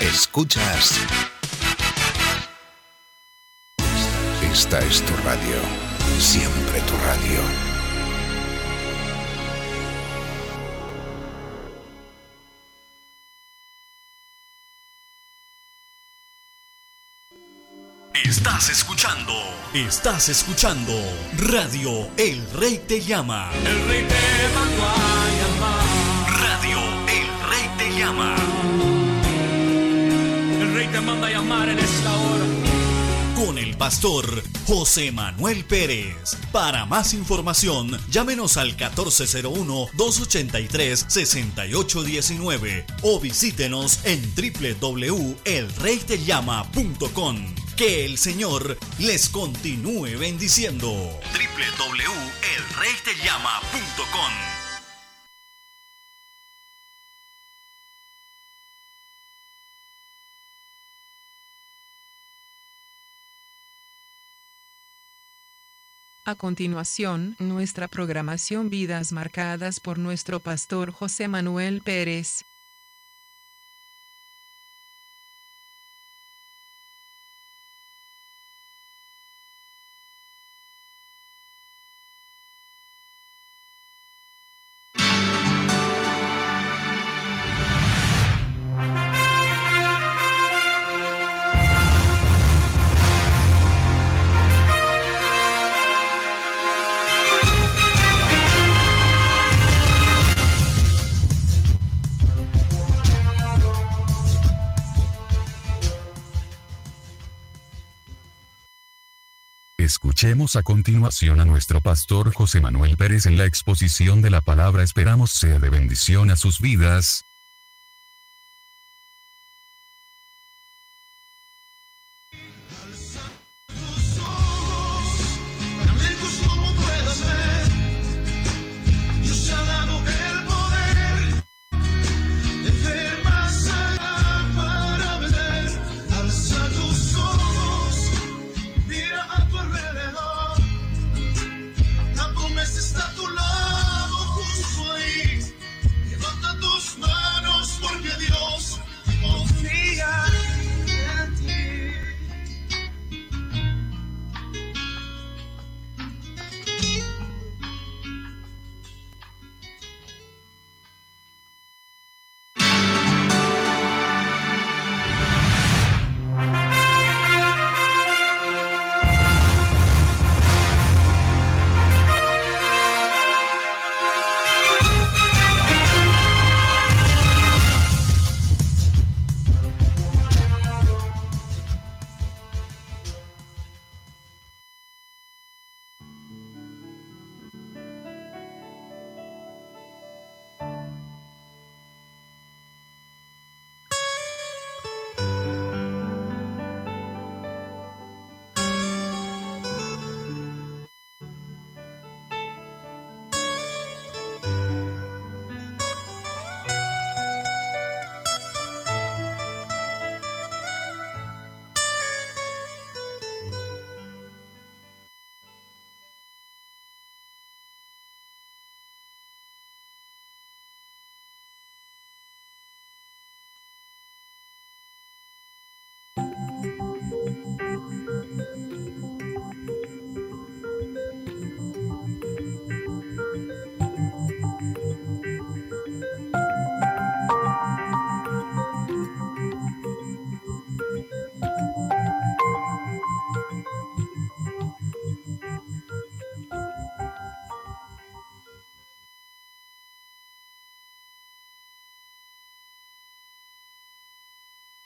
Escuchas. Esta es tu radio. Siempre tu radio. Estás escuchando, estás escuchando Radio El Rey te llama. El rey te mandó a llamar. Manda a llamar en esta hora. Con el pastor José Manuel Pérez. Para más información, llámenos al 1401-283-6819 o visítenos en www.elreytellama.com. Que el Señor les continúe bendiciendo. www.elreytellama.com A continuación, nuestra programación Vidas marcadas por nuestro pastor José Manuel Pérez. Escuchemos a continuación a nuestro pastor José Manuel Pérez en la exposición de la palabra. Esperamos sea de bendición a sus vidas.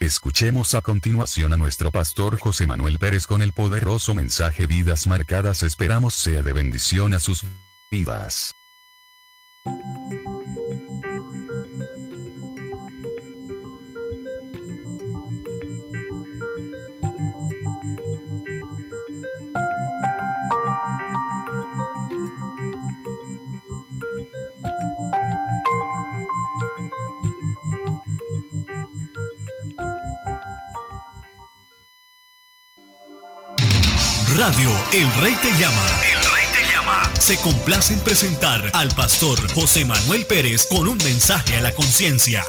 Escuchemos a continuación a nuestro pastor José Manuel Pérez con el poderoso mensaje Vidas marcadas. Esperamos sea de bendición a sus vidas. Rey Te Llama. El Rey Te Llama. Se complace en presentar al pastor José Manuel Pérez con un mensaje a la conciencia.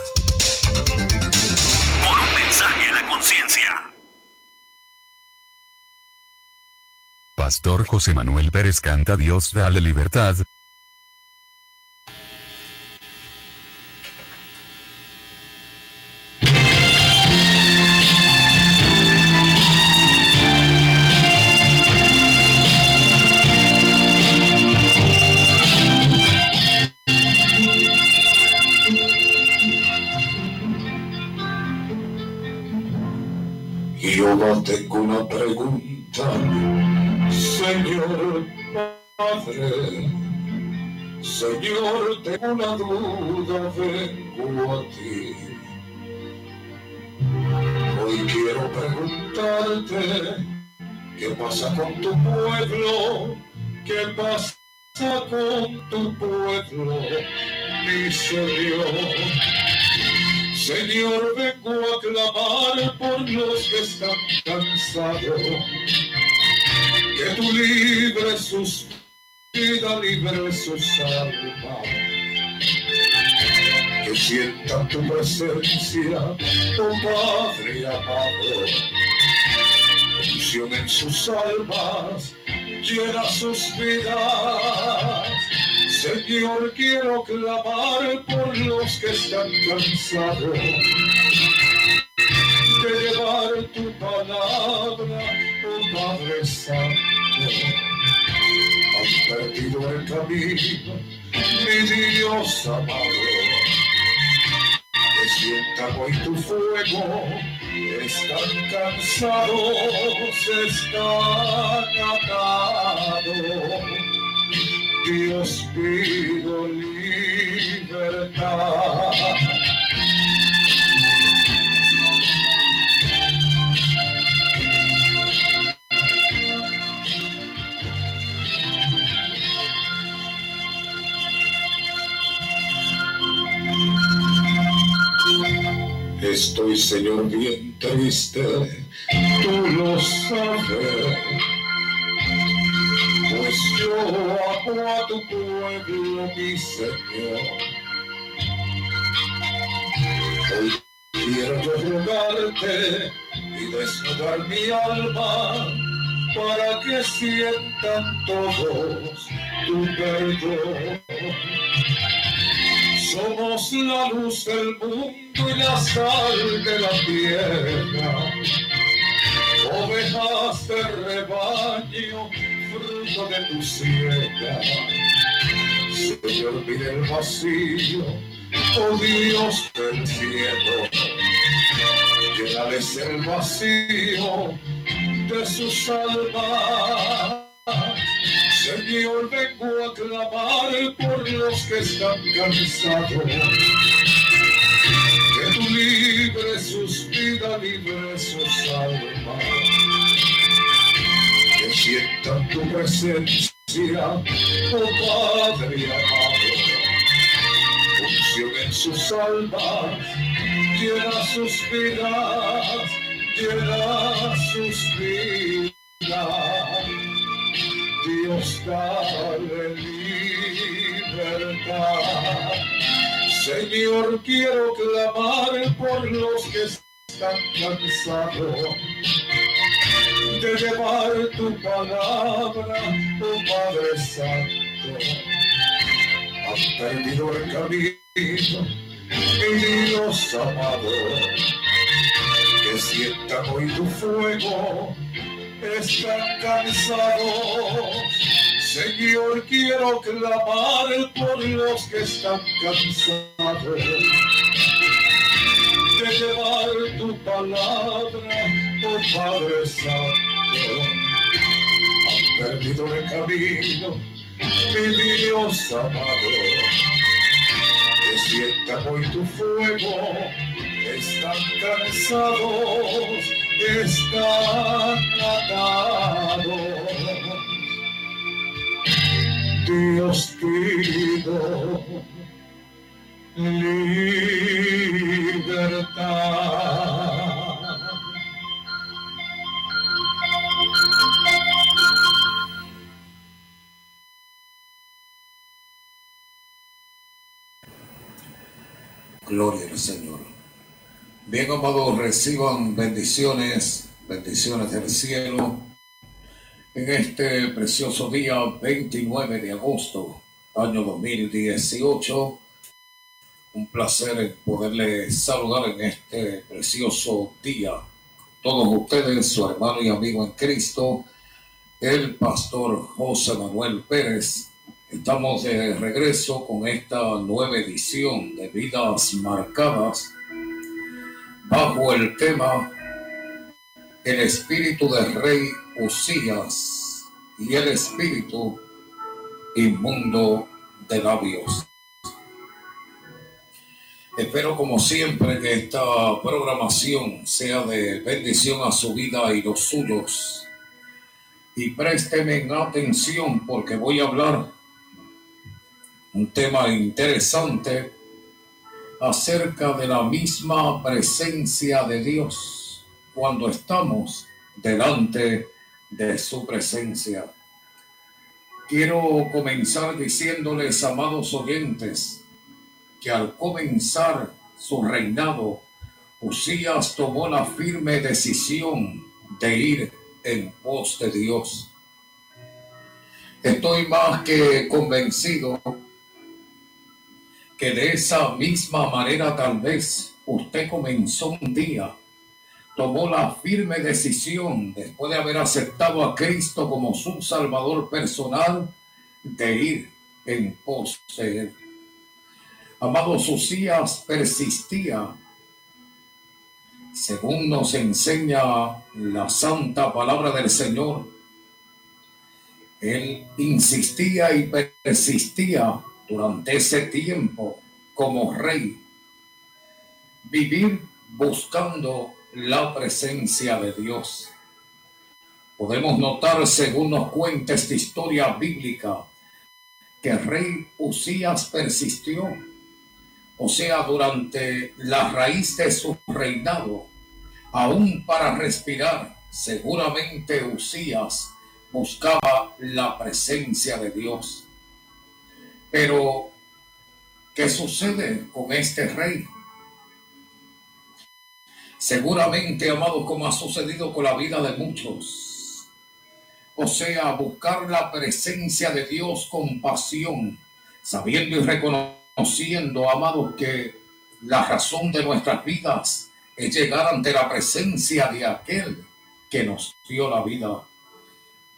Con un mensaje a la conciencia. Pastor José Manuel Pérez canta Dios dale libertad, Una duda, vengo a ti. Hoy quiero preguntarte, ¿qué pasa con tu pueblo? ¿Qué pasa con tu pueblo, mi Señor? Señor, vengo a clamar por los que están cansados. Que tú libres sus vidas, libres sus almas. Que sientan tu presencia, oh Padre amado. En sus almas, llena sus vidas. Señor, quiero clamar por los que están cansados de llevar tu palabra, oh Padre Santo. Perdido el camino, mi Dios amado. Que sientan hoy tu fuego, están cansados, están atados. Dios pido libertad. Estoy, Señor, bien triste, tú lo sabes. Pues yo amo a tu pueblo, mi Señor. Hoy quiero yo rogarte y desnudar mi alma para que sientan todos tu perdón. Somos la luz del mundo y la sal de la tierra ovejas de rebaño, fruto de tu siega. Señor, mire el vacío, oh Dios del cielo. Llenales el vacío de sus almas. Señor, vengo a clamar por los que están cansados. Que tú libres sus vidas, libres sus almas, que sientan tu presencia, oh Padre amado, unción en sus almas, llena sus vidas, llena sus vidas, Dios dale libertad. Señor, quiero clamar por los que están cansados de llevar tu palabra, oh Padre Santo. Han perdido el camino, mi Dios amado, que sientan hoy tu fuego, están cansados Señor, quiero clamar por los que están cansados de llevar tu palabra, oh Padre Santo. Han perdido el camino, mi Dios amado. Que sientan hoy tu fuego, están cansados, están atados. Dios pido libertad. Gloria al Señor. Bien, amados, reciban bendiciones, bendiciones del cielo. en este precioso día 29 de agosto, año 2018. Un placer poderle saludar en este precioso día. Todos ustedes, su hermano y amigo en Cristo, el pastor José Manuel Pérez. Estamos de regreso con esta nueva edición de Vidas Marcadas bajo el tema El espíritu del rey Usías y el espíritu inmundo de labios. Espero como siempre que esta programación sea de bendición a su vida y los suyos. Y présteme atención porque voy a hablar un tema interesante acerca de la misma presencia de Dios cuando estamos delante de su presencia. Quiero comenzar diciéndoles, amados oyentes, que al comenzar su reinado, Usías tomó la firme decisión de ir en pos de Dios. Estoy más que convencido de esa misma manera tal vez usted comenzó un día, tomó la firme decisión, después de haber aceptado a Cristo como su Salvador personal, de ir en pos de Él. Amado Usías persistía, según nos enseña la santa palabra del Señor. Él insistía y persistía durante ese tiempo como rey, vivir buscando la presencia de Dios. Podemos notar, según nos cuenta esta historia bíblica, que rey Usías persistió o sea, durante la raíz de su reinado, aún para respirar, seguramente Usías buscaba la presencia de Dios. Pero, ¿qué sucede con este rey? Seguramente, amado, como ha sucedido con la vida de muchos. O sea, buscar la presencia de Dios con pasión, sabiendo y reconociendo conociendo, amados, que la razón de nuestras vidas es llegar ante la presencia de aquel que nos dio la vida.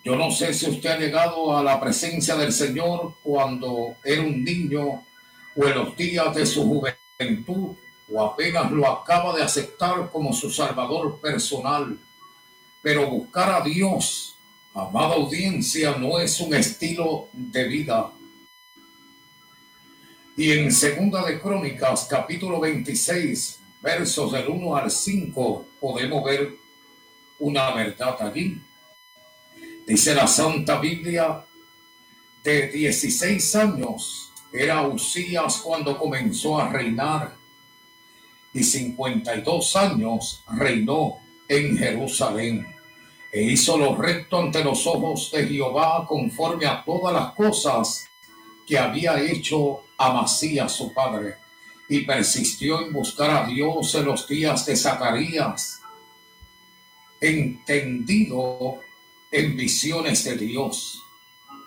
Yo no sé si usted ha llegado a la presencia del Señor cuando era un niño o en los días de su juventud o apenas lo acaba de aceptar como su Salvador personal. Pero buscar a Dios, amada audiencia, no es un estilo de vida, y en Segunda de Crónicas, capítulo 26, versos del 1 al 5, podemos ver una verdad allí. Dice la Santa Biblia, de 16 años era Usías cuando comenzó a reinar y 52 años reinó en Jerusalén e hizo lo recto ante los ojos de Jehová conforme a todas las cosas que había hecho Amasías su padre y persistió en buscar a Dios en los días de Zacarías, entendido en visiones de Dios.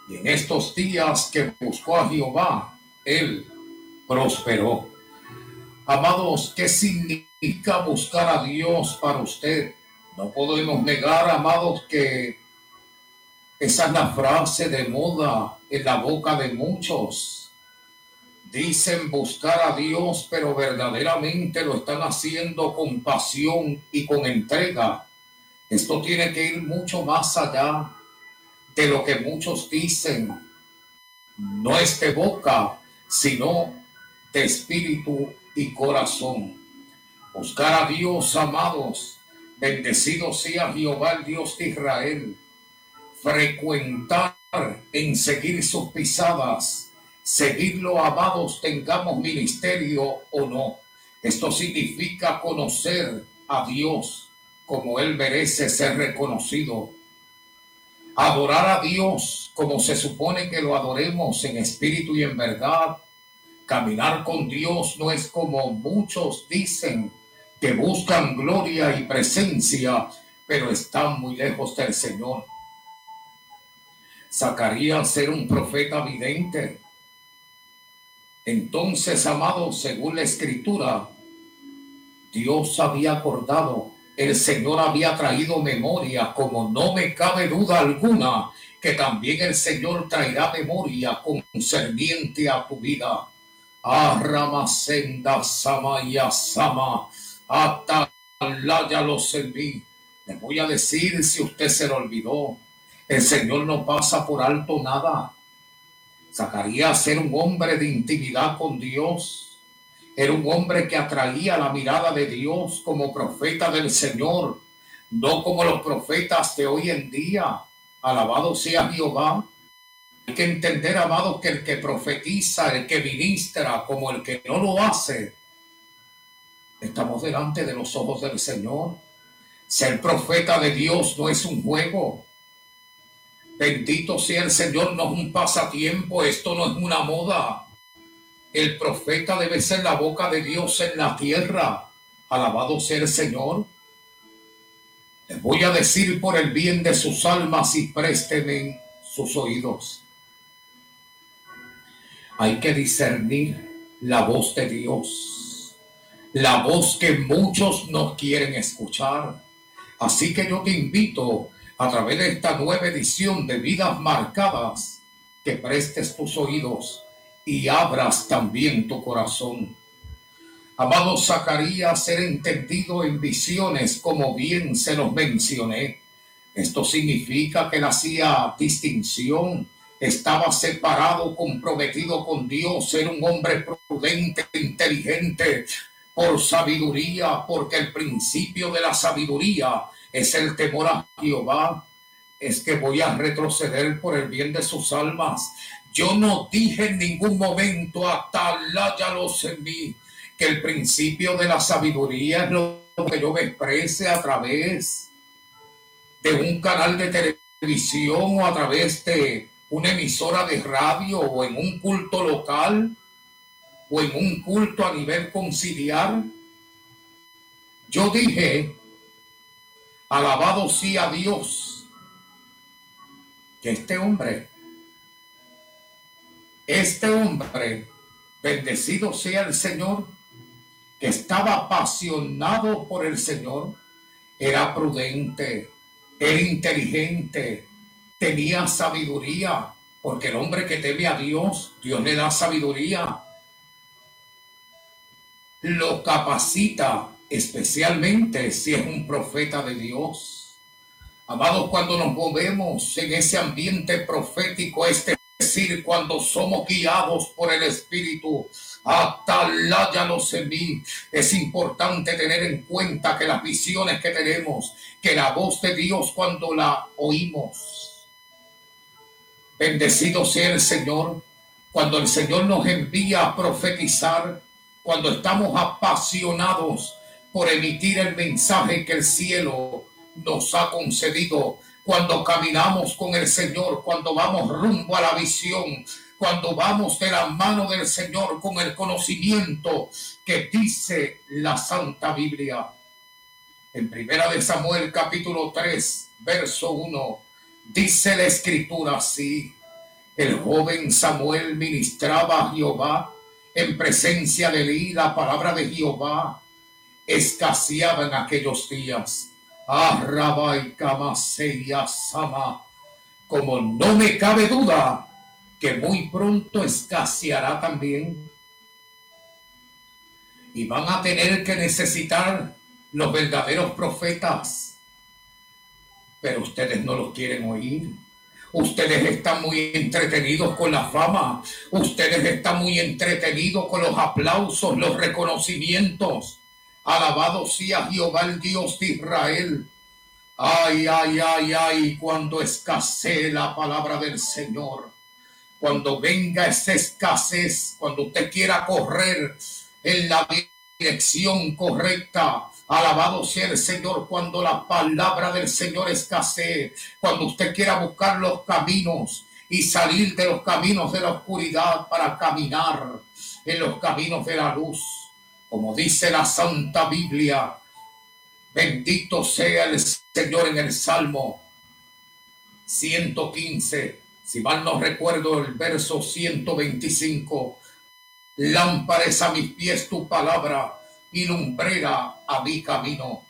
Y en estos días que buscó a Jehová, él prosperó. Amados, ¿qué significa buscar a Dios para usted? No podemos negar, amados, que esa es la frase de moda en la boca de muchos. Dicen buscar a Dios, pero verdaderamente lo están haciendo con pasión y con entrega. Esto tiene que ir mucho más allá de lo que muchos dicen. No es de boca, sino de espíritu y corazón. Buscar a Dios, amados. Bendecido sea Jehová, el Dios de Israel frecuentar, en seguir sus pisadas, seguirlo, amados, tengamos ministerio o no. Esto significa conocer a Dios como Él merece ser reconocido. Adorar a Dios como se supone que lo adoremos en espíritu y en verdad. Caminar con Dios no es como muchos dicen que buscan gloria y presencia, pero están muy lejos del Señor. Zacarías era un profeta vidente. Entonces, amado, según la escritura, Dios había acordado, el Señor había traído memoria, como no me cabe duda alguna, que también el Señor traerá memoria concerniente a tu vida. Arramasenda Samaya Sama, Atalaya lo serví. Le voy a decir si usted se lo olvidó. El Señor no pasa por alto nada. Zacarías era un hombre de intimidad con Dios. Era un hombre que atraía la mirada de Dios como profeta del Señor, no como los profetas de hoy en día. Alabado sea Jehová. Hay que entender, amado, que el que profetiza, el que ministra, como el que no lo hace, estamos delante de los ojos del Señor. Ser profeta de Dios no es un juego. Bendito sea el Señor, no es un pasatiempo, esto no es una moda. El profeta debe ser la boca de Dios en la tierra. Alabado sea el Señor. Les voy a decir por el bien de sus almas y présteme sus oídos. Hay que discernir la voz de Dios, la voz que muchos no quieren escuchar. Así que yo te invito a través de esta nueva edición de Vidas Marcadas, que prestes tus oídos y abras también tu corazón. Amado Zacarías, ser entendido en visiones, como bien se los mencioné. Esto significa que él hacía distinción, estaba separado, comprometido con Dios, era un hombre prudente, inteligente, por sabiduría, porque el principio de la sabiduría es el temor a Jehová, es que voy a retroceder por el bien de sus almas. Yo no dije en ningún momento, ya los en mí, que el principio de la sabiduría es lo que yo me exprese a través de un canal de televisión o a través de una emisora de radio o en un culto local o en un culto a nivel conciliar. Yo dije Alabado sea Dios. Que este hombre, este hombre, bendecido sea el Señor, que estaba apasionado por el Señor, era prudente, era inteligente, tenía sabiduría, porque el hombre que teme a Dios, Dios le da sabiduría, lo capacita especialmente si es un profeta de Dios. Amados, cuando nos movemos en ese ambiente profético, es decir, cuando somos guiados por el Espíritu, ataláyanos en mí. Es importante tener en cuenta que las visiones que tenemos, que la voz de Dios cuando la oímos, bendecido sea el Señor, cuando el Señor nos envía a profetizar, cuando estamos apasionados por emitir el mensaje que el cielo nos ha concedido. Cuando caminamos con el Señor, cuando vamos rumbo a la visión, cuando vamos de la mano del Señor con el conocimiento que dice la Santa Biblia. En Primera de Samuel capítulo 3, verso 1, dice la escritura así: El joven Samuel ministraba a Jehová en presencia de él la palabra de Jehová escaseaba en aquellos días. Y Sama, como no me cabe duda que muy pronto escaseará también. Y van a tener que necesitar los verdaderos profetas. Pero ustedes no los quieren oír. Ustedes están muy entretenidos con la fama. Ustedes están muy entretenidos con los aplausos, los reconocimientos. Alabado sea Jehová, el Dios de Israel. Ay, ay, ay, ay, cuando escasee la palabra del Señor, cuando venga esa escasez, cuando usted quiera correr en la dirección correcta, alabado sea el Señor, cuando la palabra del Señor escasee, cuando usted quiera buscar los caminos y salir de los caminos de la oscuridad para caminar en los caminos de la luz como dice la Santa Biblia, bendito sea el Señor en el Salmo 115, si mal no recuerdo el verso 125, lámpara es a mis pies tu palabra y lumbrera a mi camino.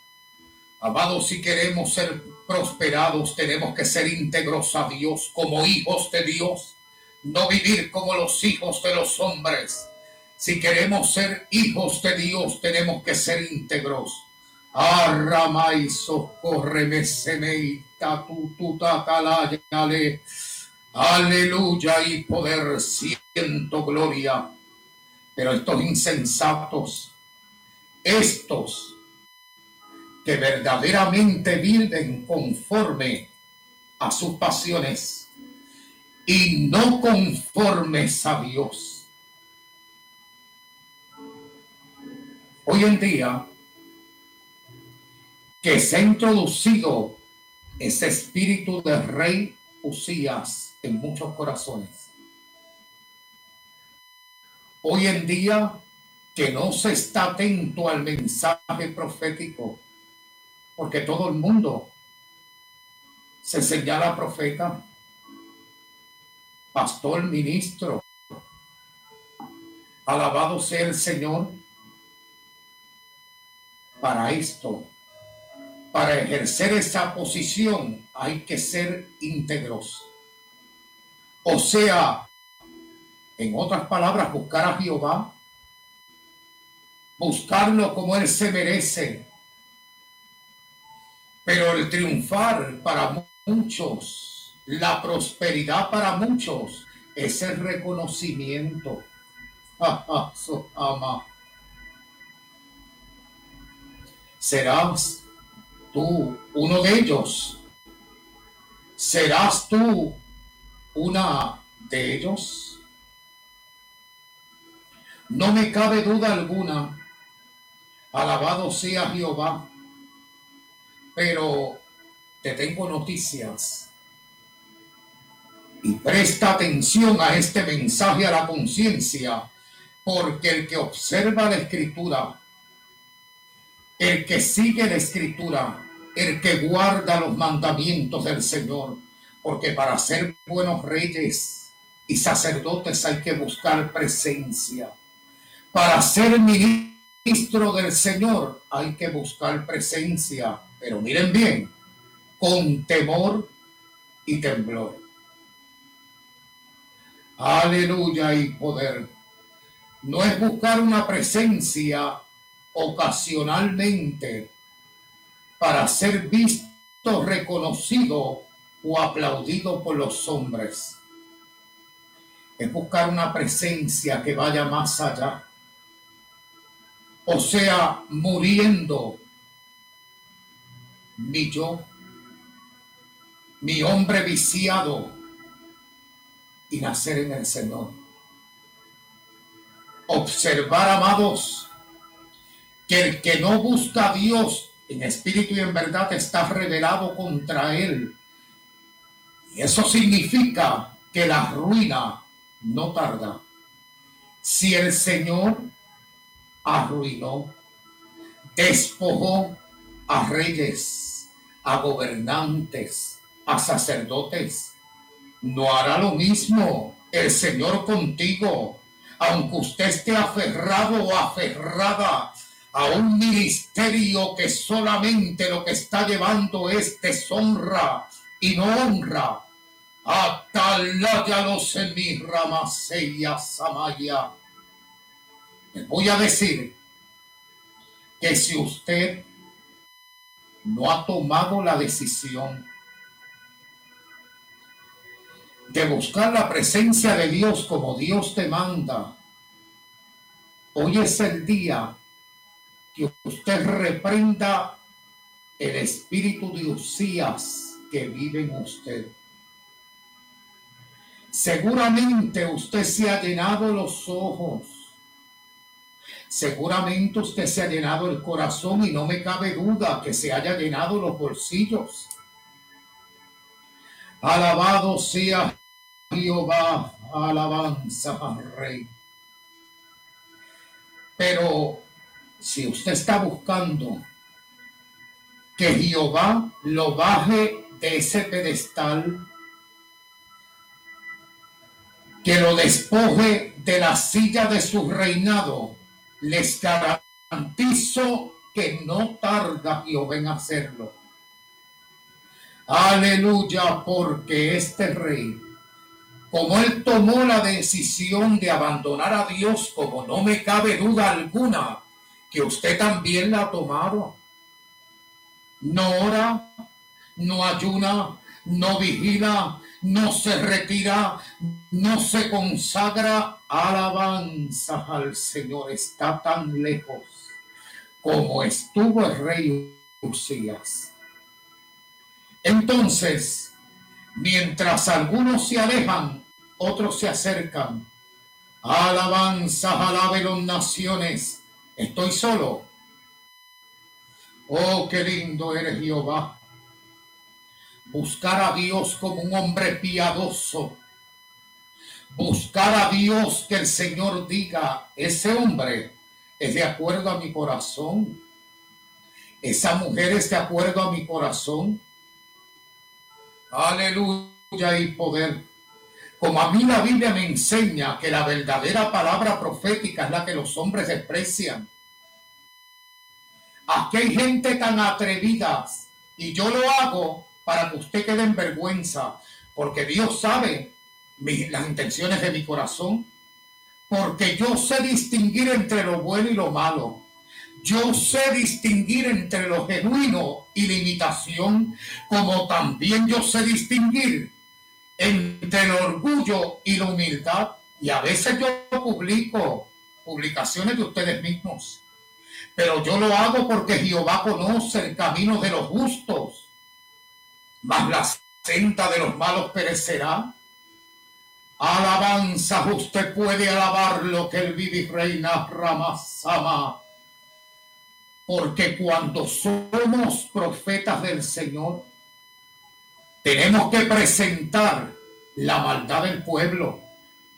Amados, si queremos ser prosperados, tenemos que ser íntegros a Dios como hijos de Dios, no vivir como los hijos de los hombres. Si queremos ser hijos de Dios, tenemos que ser íntegros. Arrama y socórreme, semeita, Aleluya y poder, siento gloria. Pero estos insensatos, estos que verdaderamente viven conforme a sus pasiones y no conformes a Dios. Hoy en día que se ha introducido ese espíritu de rey Usías en muchos corazones. Hoy en día que no se está atento al mensaje profético, porque todo el mundo se señala profeta, pastor, ministro. Alabado sea el Señor. Para esto, para ejercer esa posición, hay que ser íntegros. O sea, en otras palabras, buscar a Jehová, buscarlo como Él se merece, pero el triunfar para muchos, la prosperidad para muchos, es el reconocimiento. ama. Serás tú uno de ellos. ¿Serás tú una de ellos? No me cabe duda alguna. Alabado sea Jehová pero te tengo noticias. Y presta atención a este mensaje a la conciencia, porque el que observa la escritura, el que sigue la escritura, el que guarda los mandamientos del Señor, porque para ser buenos reyes y sacerdotes hay que buscar presencia. Para ser ministro del Señor hay que buscar presencia pero miren bien, con temor y temblor. Aleluya y poder. No es buscar una presencia ocasionalmente para ser visto, reconocido o aplaudido por los hombres. Es buscar una presencia que vaya más allá. O sea, muriendo mi yo, mi hombre viciado y nacer en el Señor. Observar, amados, que el que no busca a Dios en espíritu y en verdad está revelado contra él. Y eso significa que la ruina no tarda. Si el Señor arruinó, despojó a reyes, a gobernantes, a sacerdotes. No hará lo mismo el Señor contigo, aunque usted esté aferrado o aferrada a un ministerio que solamente lo que está llevando es deshonra y no honra. Atalaya los ramasella samaya. Les voy a decir que si usted no ha tomado la decisión de buscar la presencia de Dios como Dios te manda, hoy es el día que usted reprenda el espíritu de Usías que vive en usted. Seguramente usted se ha llenado los ojos Seguramente usted se ha llenado el corazón y no me cabe duda que se haya llenado los bolsillos. Alabado sea Jehová, alabanza al Rey. Pero si usted está buscando que Jehová lo baje de ese pedestal, que lo despoje de la silla de su reinado, les garantizo que no tarda Jehová en hacerlo. Aleluya, porque este rey, como él tomó la decisión de abandonar a Dios, como no me cabe duda alguna que usted también la ha tomado, no ora, no ayuna, no vigila, no se retira, no se consagra alabanza al Señor. Está tan lejos como estuvo el rey Usías. Entonces, mientras algunos se alejan, otros se acercan. Alabanza, alabe las naciones. Estoy solo. Oh, qué lindo eres Jehová buscar a Dios como un hombre piadoso, buscar a Dios que el Señor diga, ese hombre es de acuerdo a mi corazón, esa mujer es de acuerdo a mi corazón. Aleluya y poder. Como a mí la Biblia me enseña que la verdadera palabra profética es la que los hombres desprecian. Aquí hay gente tan atrevida y yo lo hago para que usted quede en vergüenza, porque Dios sabe las intenciones de mi corazón, porque yo sé distinguir entre lo bueno y lo malo. Yo sé distinguir entre lo genuino y la imitación, como también yo sé distinguir entre el orgullo y la humildad. Y a veces yo publico publicaciones de ustedes mismos, pero yo lo hago porque Jehová conoce el camino de los justos mas la senda de los malos perecerá. Alabanza, usted puede alabar lo que el vive reina Ramasama. Porque cuando somos profetas del Señor, tenemos que presentar la maldad del pueblo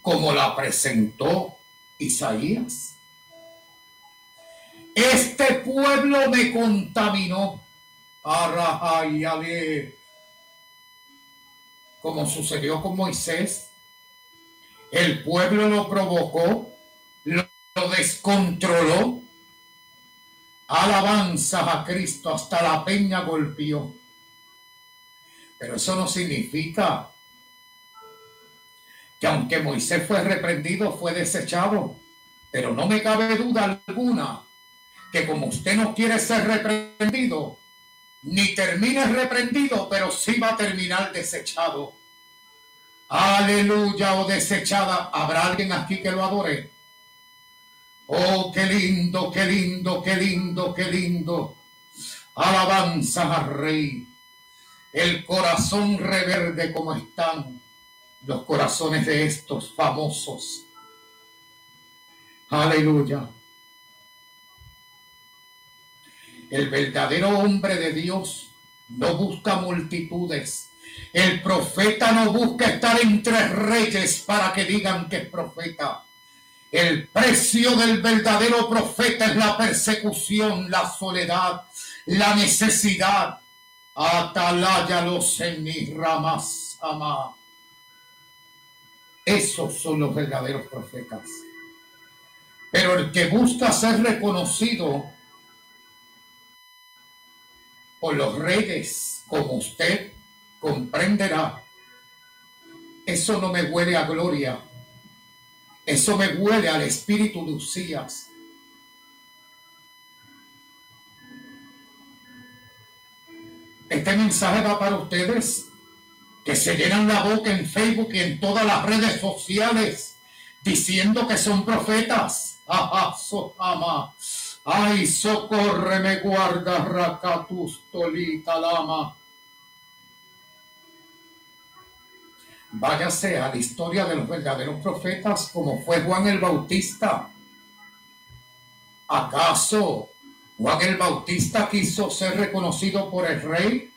como la presentó Isaías. Este pueblo me contaminó. Como sucedió con Moisés. El pueblo lo provocó, lo, descontroló. Alabanza a Cristo, hasta la peña golpeó. Pero eso no significa que aunque Moisés fue reprendido, fue desechado. Pero no me cabe duda alguna que como usted no quiere ser reprendido, ni termine reprendido, pero sí va a terminar desechado. Aleluya o desechada. ¿Habrá alguien aquí que lo adore? Oh, qué lindo, qué lindo, qué lindo, qué lindo. Alabanza al Rey. El corazón reverde como están los corazones de estos famosos. Aleluya. El verdadero hombre de Dios no busca multitudes. El profeta no busca estar entre reyes para que digan que es profeta. El precio del verdadero profeta es la persecución, la soledad, la necesidad. Atalaya los en mis ramas, ama. Esos son los verdaderos profetas. Pero el que busca ser reconocido por los reyes como usted comprenderá. Eso no me huele a gloria. Eso me huele al espíritu de Usías. Este mensaje va para ustedes que se llenan la boca en Facebook y en todas las redes sociales diciendo que son profetas. Ajá, ama. Ay, socórreme, guarda, racatus, tolita, lama. Váyase a la historia de los verdaderos profetas como fue Juan el Bautista. ¿Acaso Juan el Bautista quiso ser reconocido por el rey?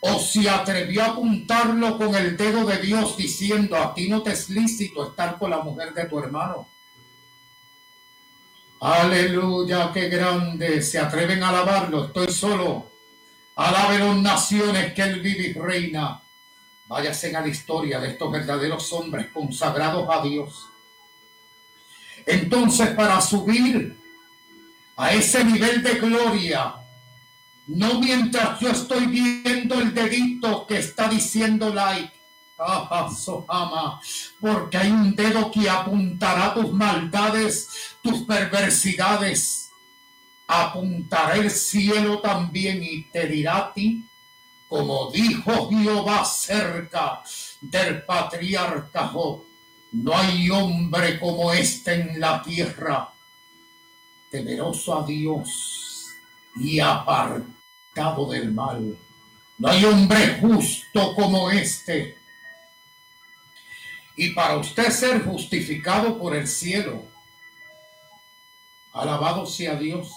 ¿O se atrevió a apuntarlo con el dedo de Dios diciendo, a ti no te es lícito estar con la mujer de tu hermano? Aleluya, qué grande. Se atreven a alabarlo. Estoy solo. Alabe las naciones que él vive reina. váyase a la historia de estos verdaderos hombres consagrados a Dios. Entonces, para subir a ese nivel de gloria, no mientras yo estoy viendo el dedito que está diciendo like, porque hay un dedo que apuntará tus maldades, tus perversidades. Apuntará el cielo también y te dirá ti, como dijo Jehová cerca del patriarca no hay hombre como este en la tierra, temeroso a Dios y apartado del mal. No hay hombre justo como este y para usted ser justificado por el cielo. Alabado sea Dios.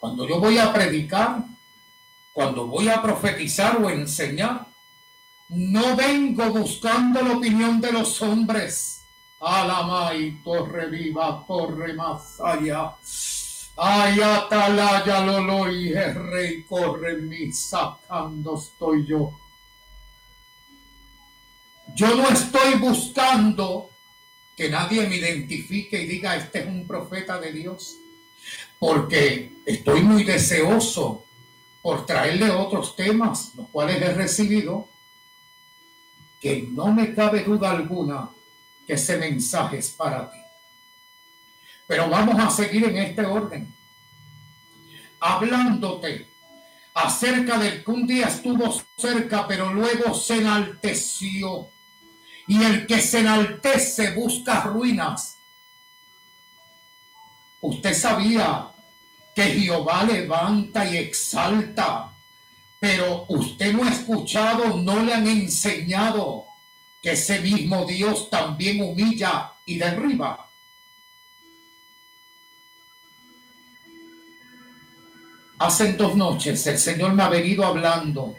Cuando yo voy a predicar, cuando voy a profetizar o enseñar, no vengo buscando la opinión de los hombres. Alamay, torre viva, torre más allá. Ay, atalaya, lolo y rey, corre mi sacando estoy yo. Yo no estoy buscando que nadie me identifique y diga, este es un profeta de Dios, porque estoy muy deseoso por traerle otros temas, los cuales he recibido, que no me cabe duda alguna que ese mensaje es para ti. Pero vamos a seguir en este orden, hablándote acerca del que un día estuvo cerca, pero luego se enalteció y el que se enaltece busca ruinas. Usted sabía que Jehová levanta y exalta, pero usted no ha escuchado, no le han enseñado que ese mismo Dios también humilla y derriba. Hace dos noches el Señor me ha venido hablando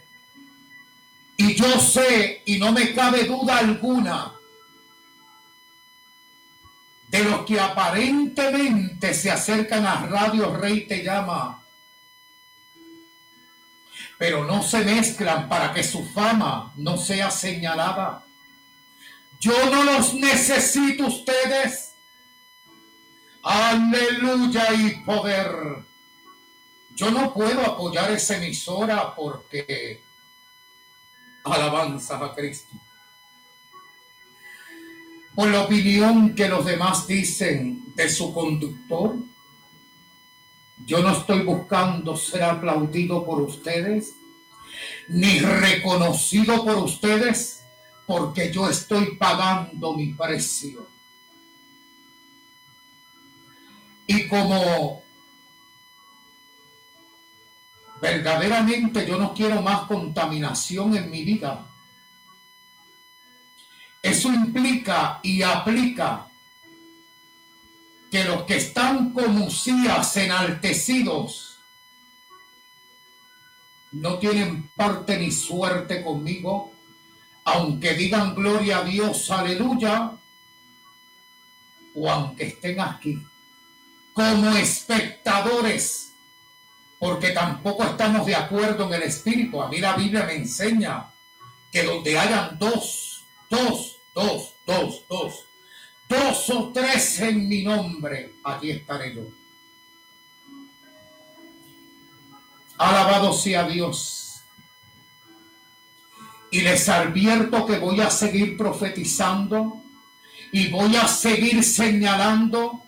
y yo sé, y no me cabe duda alguna, de los que aparentemente se acercan a Radio Rey Te Llama, pero no se mezclan para que su fama no sea señalada. Yo no los necesito ustedes. Aleluya y poder. Yo no puedo apoyar esa emisora porque alabanza a Cristo. Por la opinión que los demás dicen de su conductor, yo no estoy buscando ser aplaudido por ustedes, ni reconocido por ustedes, porque yo estoy pagando mi precio. Y como Verdaderamente yo no quiero más contaminación en mi vida. Eso implica y aplica que los que están como Usías enaltecidos no tienen parte ni suerte conmigo, aunque digan gloria a Dios, aleluya, o aunque estén aquí como espectadores porque tampoco estamos de acuerdo en el espíritu. A mí la Biblia me enseña que donde hayan dos, dos, dos, dos, dos, dos o tres en mi nombre, aquí estaré yo. Alabado sea Dios. Y les advierto que voy a seguir profetizando y voy a seguir señalando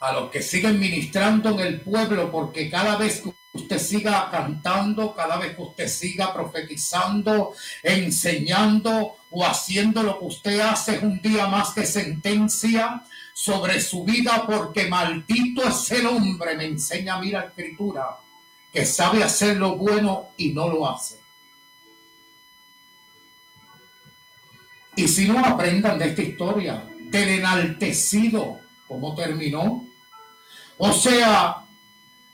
a los que siguen ministrando en el pueblo, porque cada vez que usted siga cantando, cada vez que usted siga profetizando, enseñando o haciendo lo que usted hace es un día más de sentencia sobre su vida, porque maldito es el hombre, me enseña a mí la escritura, que sabe hacer lo bueno y no lo hace. Y si no aprendan de esta historia, del enaltecido, ¿cómo terminó? O sea,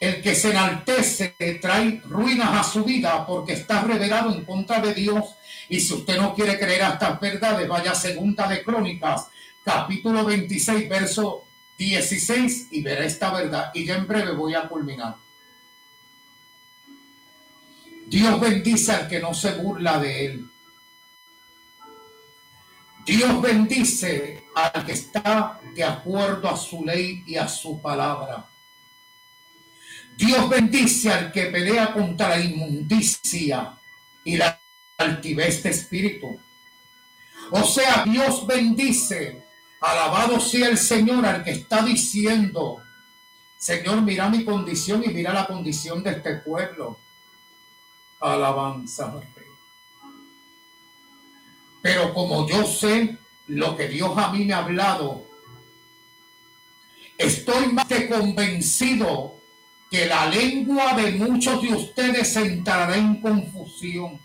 el que se enaltece trae ruinas a su vida porque está revelado en contra de Dios. Y si usted no quiere creer a estas verdades, vaya a Segunda de Crónicas, capítulo 26, verso 16, y verá esta verdad. Y ya en breve voy a culminar. Dios bendice al que no se burla de él. Dios bendice al que está de acuerdo a su ley y a su palabra. Dios bendice al que pelea contra la inmundicia y la altivez de espíritu. O sea, Dios bendice, alabado sea el Señor al que está diciendo, Señor, mira mi condición y mira la condición de este pueblo. Alabanza. Pero como yo sé lo que Dios a mí me ha hablado, estoy más que convencido que la lengua de muchos de ustedes entrará en confusión.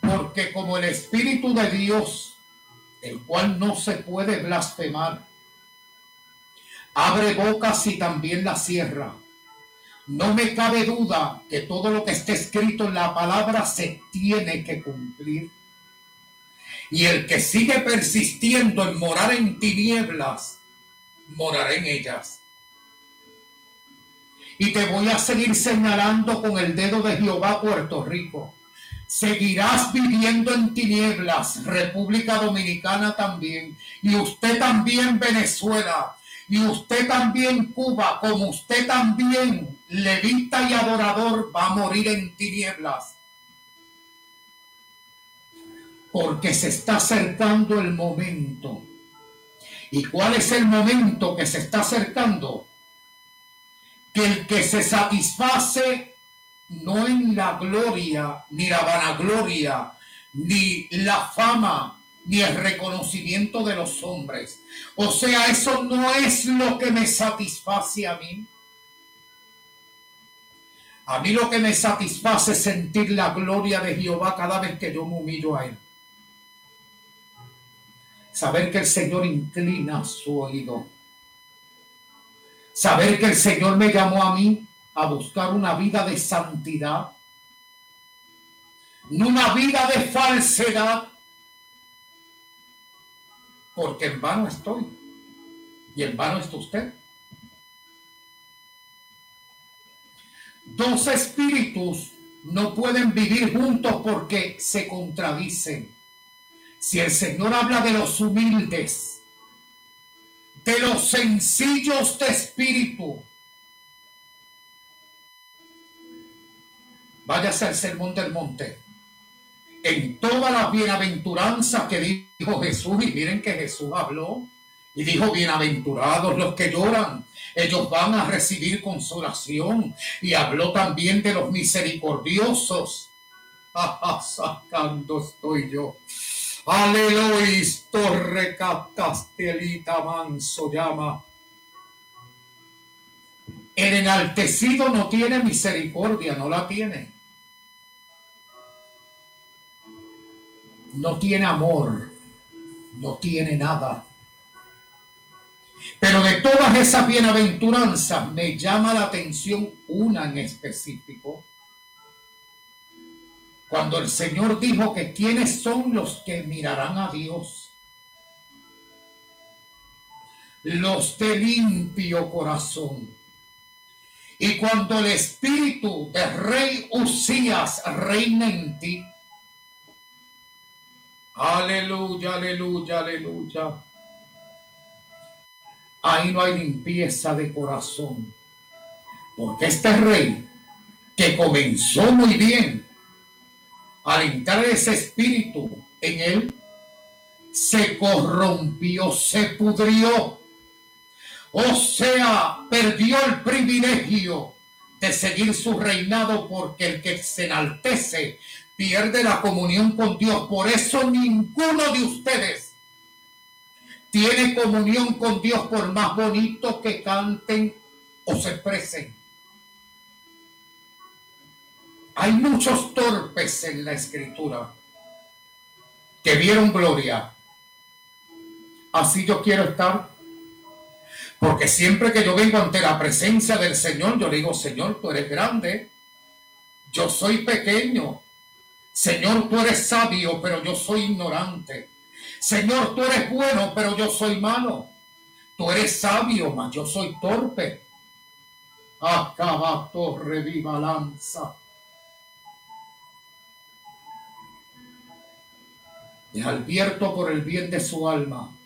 Porque como el Espíritu de Dios, el cual no se puede blasfemar, abre bocas y también la cierra. No me cabe duda que todo lo que esté escrito en la palabra se tiene que cumplir. Y el que sigue persistiendo en morar en tinieblas, moraré en ellas. Y te voy a seguir señalando con el dedo de Jehová Puerto Rico. Seguirás viviendo en tinieblas, República Dominicana también, y usted también Venezuela, y usted también Cuba, como usted también levita y adorador va a morir en tinieblas. Porque se está acercando el momento ¿Y cuál es el momento que se está acercando? Que el que se satisface no en la gloria, ni la vanagloria, ni la fama, ni el reconocimiento de los hombres. O sea, eso no es lo que me satisface a mí. A mí lo que me satisface es sentir la gloria de Jehová cada vez que yo me humillo a Él. Saber que el Señor inclina su oído. Saber que el Señor me llamó a mí a buscar una vida de santidad. No una vida de falsedad. Porque en vano estoy. Y en vano está usted. Dos espíritus no pueden vivir juntos porque se contradicen. Si el Señor habla de los humildes, de los sencillos de espíritu, váyase al sermón del monte. En todas las bienaventuranzas que dijo Jesús, y miren que Jesús habló y dijo, bienaventurados los que lloran, ellos van a recibir consolación. Y habló también de los misericordiosos. Sacando estoy yo. Aleluya, torre castelita manso llama. El enaltecido no tiene misericordia, no la tiene. No tiene amor, no tiene nada. Pero de todas esas bienaventuranzas me llama la atención una en específico cuando el Señor dijo que quiénes son los que mirarán a Dios. Los de limpio corazón. Y cuando el espíritu de rey Usías reina en ti, aleluya, aleluya, aleluya. Ahí no hay limpieza de corazón. Porque este rey que comenzó muy bien, al entrar ese espíritu en él, se corrompió, se pudrió. O sea, perdió el privilegio de seguir su reinado porque el que se enaltece pierde la comunión con Dios. Por eso ninguno de ustedes tiene comunión con Dios por más bonito que canten o se expresen. Hay muchos torpes en la escritura que vieron gloria. Así yo quiero estar. Porque siempre que yo vengo ante la presencia del Señor, yo le digo, Señor, tú eres grande. Yo soy pequeño. Señor, tú eres sabio, pero yo soy ignorante. Señor, tú eres bueno, pero yo soy malo. Tú eres sabio, mas yo soy torpe. Acaba torre viva lanza. Es advierto por el bien de su alma.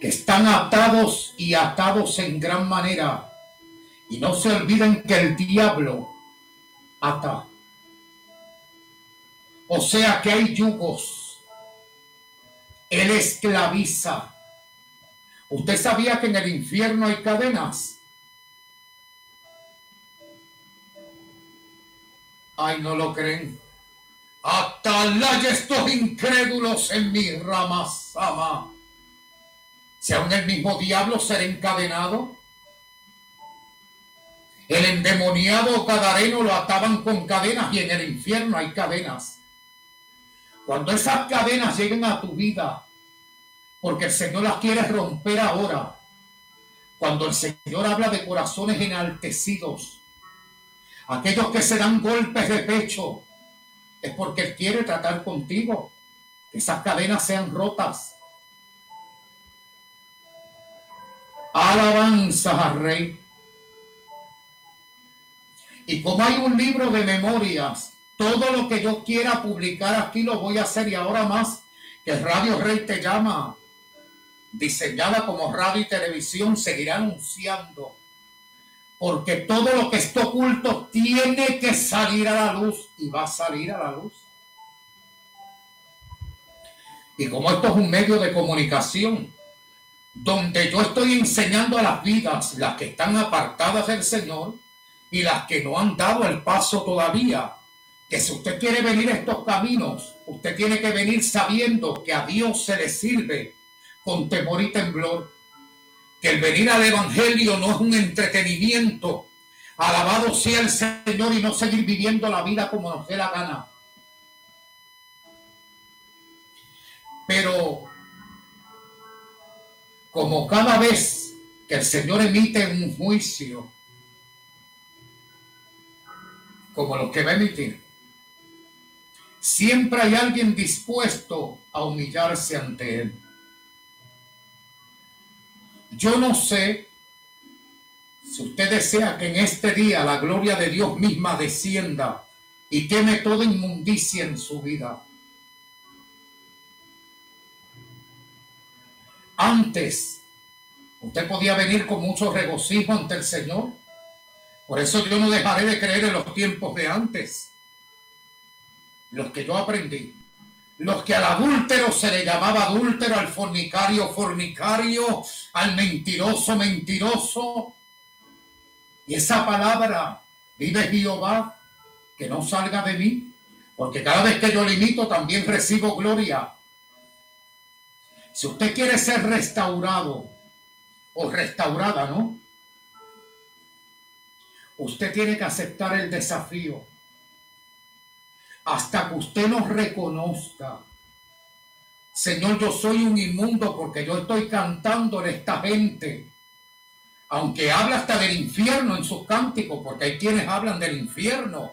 Que están atados y atados en gran manera. Y no se olviden que el diablo ata. O sea que hay yugos. Él esclaviza. ¿Usted sabía que en el infierno hay cadenas? Ay, no lo creen. Atalaya estos incrédulos en mi ramasama. Si aún el mismo diablo será encadenado. El endemoniado cadareno lo ataban con cadenas y en el infierno hay cadenas. Cuando esas cadenas lleguen a tu vida, porque el Señor las quiere romper ahora, cuando el Señor habla de corazones enaltecidos, aquellos que se dan golpes de pecho, es porque Él quiere tratar contigo, que esas cadenas sean rotas. Alabanza al Rey. Y como hay un libro de memorias todo lo que yo quiera publicar aquí lo voy a hacer y ahora más que Radio Rey te llama, diseñada como radio y televisión, seguirá anunciando. Porque todo lo que está oculto tiene que salir a la luz y va a salir a la luz. Y como esto es un medio de comunicación, donde yo estoy enseñando a las vidas, las que están apartadas del Señor y las que no han dado el paso todavía, que si usted quiere venir a estos caminos, usted tiene que venir sabiendo que a Dios se le sirve con temor y temblor. Que el venir al Evangelio no es un entretenimiento. Alabado sea el Señor y no seguir viviendo la vida como nos dé la gana. Pero como cada vez que el Señor emite un juicio, como lo que va a emitir, Siempre hay alguien dispuesto a humillarse ante Él. Yo no sé si usted desea que en este día la gloria de Dios misma descienda y queme toda inmundicia en su vida. Antes, usted podía venir con mucho regocijo ante el Señor. Por eso yo no dejaré de creer en los tiempos de antes los que yo aprendí, los que al adúltero se le llamaba adúltero, al fornicario fornicario, al mentiroso mentiroso. Y esa palabra, vive Jehová, que no salga de mí, porque cada vez que yo le imito también recibo gloria. Si usted quiere ser restaurado o restaurada, ¿no? Usted tiene que aceptar el desafío hasta que usted nos reconozca. Señor, yo soy un inmundo porque yo estoy cantando en esta gente. Aunque habla hasta del infierno en sus cánticos, porque hay quienes hablan del infierno.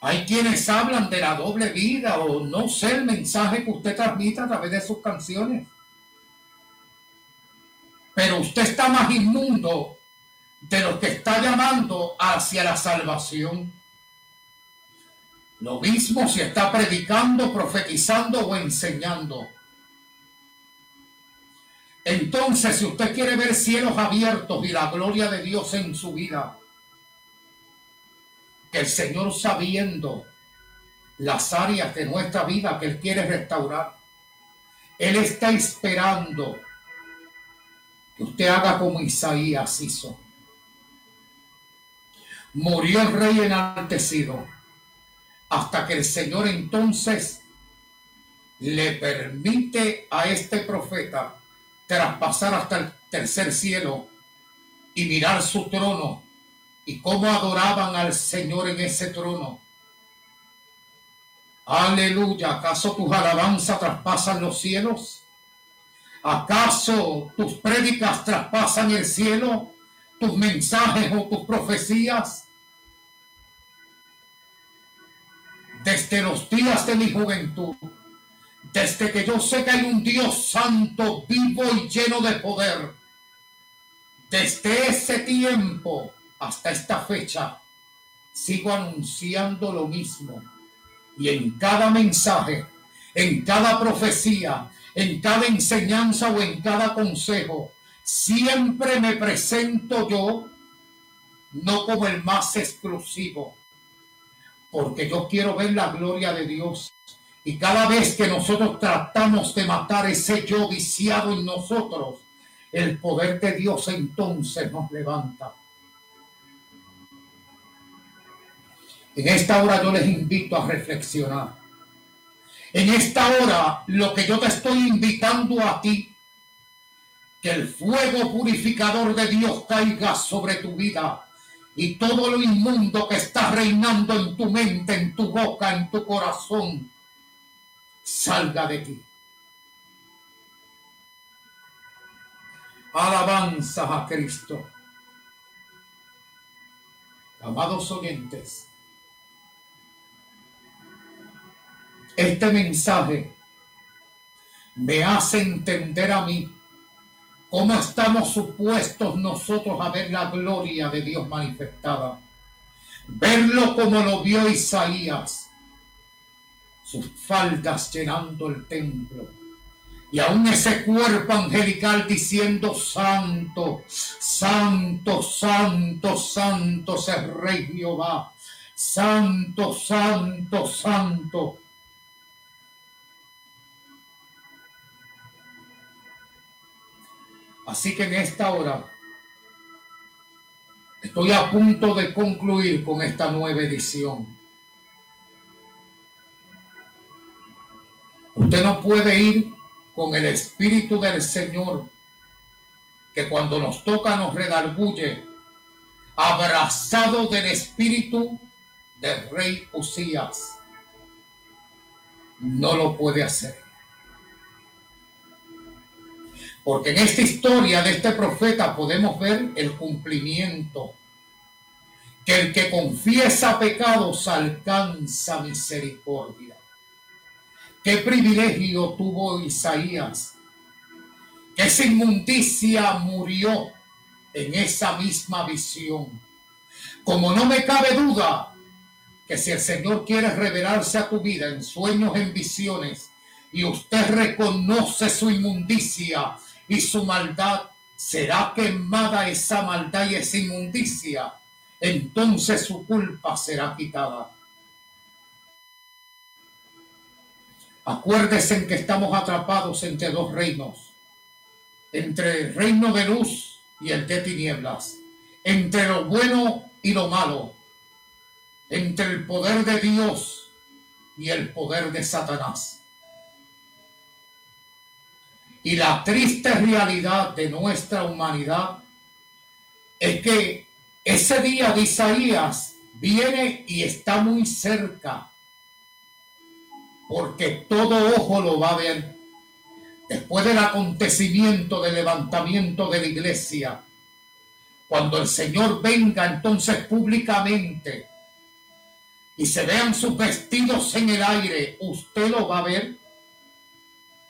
Hay quienes hablan de la doble vida o no sé el mensaje que usted transmite a través de sus canciones. Pero usted está más inmundo de lo que está llamando hacia la salvación. Lo mismo si está predicando, profetizando o enseñando. Entonces, si usted quiere ver cielos abiertos y la gloria de Dios en su vida, que el Señor sabiendo las áreas de nuestra vida que Él quiere restaurar, Él está esperando que usted haga como Isaías hizo. Murió el rey enaltecido hasta que el Señor entonces le permite a este profeta traspasar hasta el tercer cielo y mirar su trono y cómo adoraban al Señor en ese trono. Aleluya, ¿acaso tus alabanzas traspasan los cielos? ¿Acaso tus prédicas traspasan el cielo? ¿Tus mensajes o tus profecías? Desde los días de mi juventud, desde que yo sé que hay un Dios santo, vivo y lleno de poder, Desde ese tiempo hasta esta fecha, sigo anunciando lo mismo. Y en cada mensaje, en cada profecía, en cada enseñanza o en cada consejo, siempre me presento yo, no como el más exclusivo, porque yo quiero ver la gloria de Dios. Y cada vez que nosotros tratamos de matar ese yo viciado en nosotros, el poder de Dios entonces nos levanta. En esta hora yo les invito a reflexionar. En esta hora lo que yo te estoy invitando a ti, que el fuego purificador de Dios caiga sobre tu vida y todo lo inmundo que está reinando en tu mente, en tu boca, en tu corazón, salga de ti. Alabanza a Cristo. Amados oyentes, este mensaje me hace entender a mí cómo estamos supuestos nosotros a ver la gloria de Dios manifestada. Verlo como lo vio Isaías, sus faldas llenando el templo y aún ese cuerpo angelical diciendo, santo, santo, santo, santo es el rey Jehová, santo, santo, santo. Así que en esta hora estoy a punto de concluir con esta nueva edición. Usted no puede ir con el Espíritu del Señor, que cuando nos toca nos redarguye, abrazado del Espíritu del rey Usías. No lo puede hacer. Porque en esta historia de este profeta podemos ver el cumplimiento. Que el que confiesa pecados alcanza misericordia. Qué privilegio tuvo Isaías. Que esa inmundicia murió en esa misma visión. Como no me cabe duda que si el Señor quiere revelarse a tu vida en sueños, en visiones, y usted reconoce su inmundicia y su maldad, será quemada esa maldad y esa inmundicia. Entonces su culpa será quitada. Acuérdese en que estamos atrapados entre dos reinos, entre el reino de luz y el de tinieblas, entre lo bueno y lo malo, entre el poder de Dios y el poder de Satanás. Y la triste realidad de nuestra humanidad es que ese día de Isaías viene y está muy cerca porque todo ojo lo va a ver. Después del acontecimiento del levantamiento de la iglesia, cuando el Señor venga entonces públicamente y se vean sus vestidos en el aire, usted lo va a ver,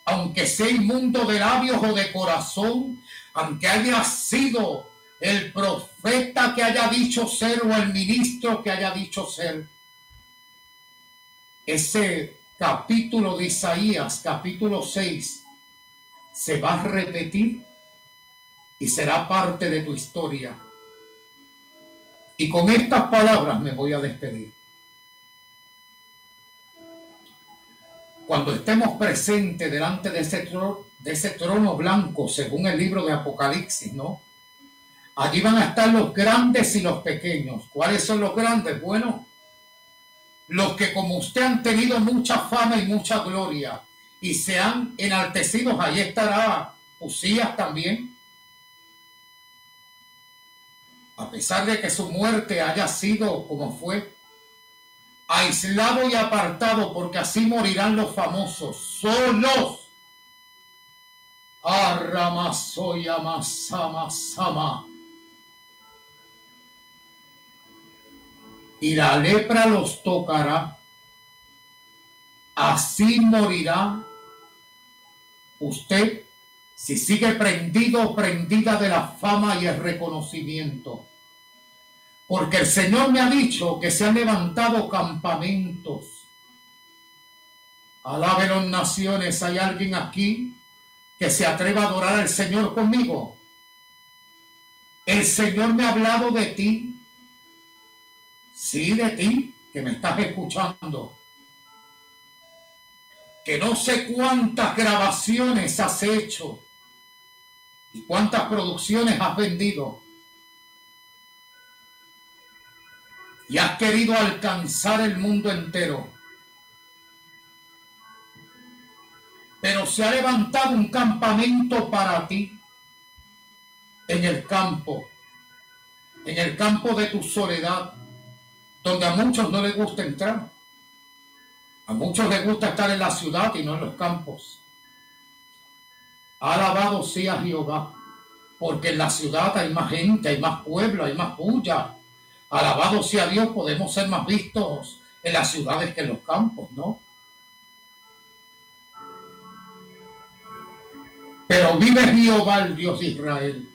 aunque sea inmundo de labios o de corazón, aunque haya sido el profeta que haya dicho ser o el ministro que haya dicho ser. Ese capítulo de Isaías, capítulo 6, se va a repetir y será parte de tu historia. Y con estas palabras me voy a despedir. Cuando estemos presentes delante de ese, trono, blanco, según el libro de Apocalipsis, ¿no? Allí van a estar los grandes y los pequeños. ¿Cuáles son los grandes? Bueno, los que como usted han tenido mucha fama y mucha gloria y se han enaltecido, ahí estará Usías también. A pesar de que su muerte haya sido como fue, aislado y apartado, porque así morirán los famosos, solos. Arramasoya masama sama. y la lepra los tocará, así morirá usted si sigue prendido prendida de la fama y el reconocimiento. Porque el Señor me ha dicho que se han levantado campamentos. Alabe las naciones. ¿Hay alguien aquí que se atreva a adorar al Señor conmigo? El Señor me ha hablado de ti. Sí, de ti, que me estás escuchando. Que no sé cuántas grabaciones has hecho y cuántas producciones has vendido. Y has querido alcanzar el mundo entero. Pero se ha levantado un campamento para ti en el campo, en el campo de tu soledad, donde a muchos no les gusta entrar. A muchos les gusta estar en la ciudad y no en los campos. Alabado sea Jehová, porque en la ciudad hay más gente, hay más pueblo, hay más bulla. Alabado sea Dios, podemos ser más vistos en las ciudades que en los campos, ¿no? Pero vive Jehová, el Dios de Israel,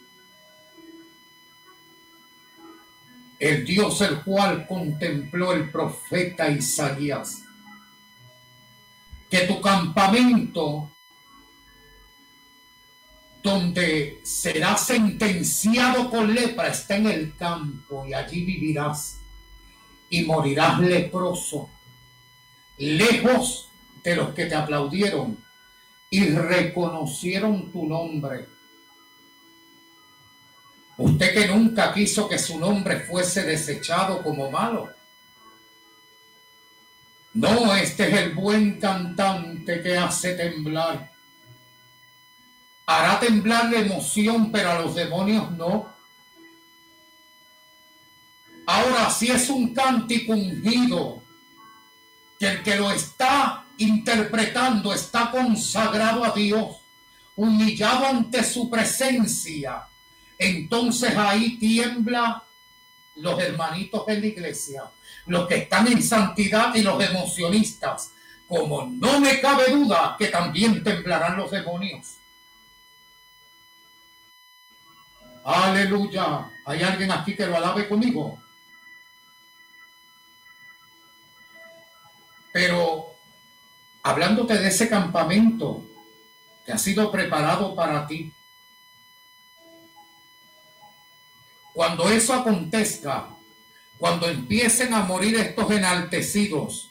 el Dios el cual contempló el profeta Isaías, que tu campamento donde serás sentenciado con lepra está en el campo y allí vivirás y morirás leproso, lejos de los que te aplaudieron y reconocieron tu nombre Usted que nunca quiso que su nombre fuese desechado como malo. No, este es el buen cantante que hace temblar. Hará temblar la emoción, pero a los demonios no. Ahora, si es un cántico ungido, que el que lo está interpretando está consagrado a Dios, humillado ante su presencia, entonces ahí tiembla los hermanitos en la iglesia, los que están en santidad y los emocionistas, como no me cabe duda que también temblarán los demonios. Aleluya. ¿Hay alguien aquí que lo alabe conmigo? Pero hablándote de ese campamento que ha sido preparado para ti, Cuando eso acontezca, cuando empiecen a morir estos enaltecidos,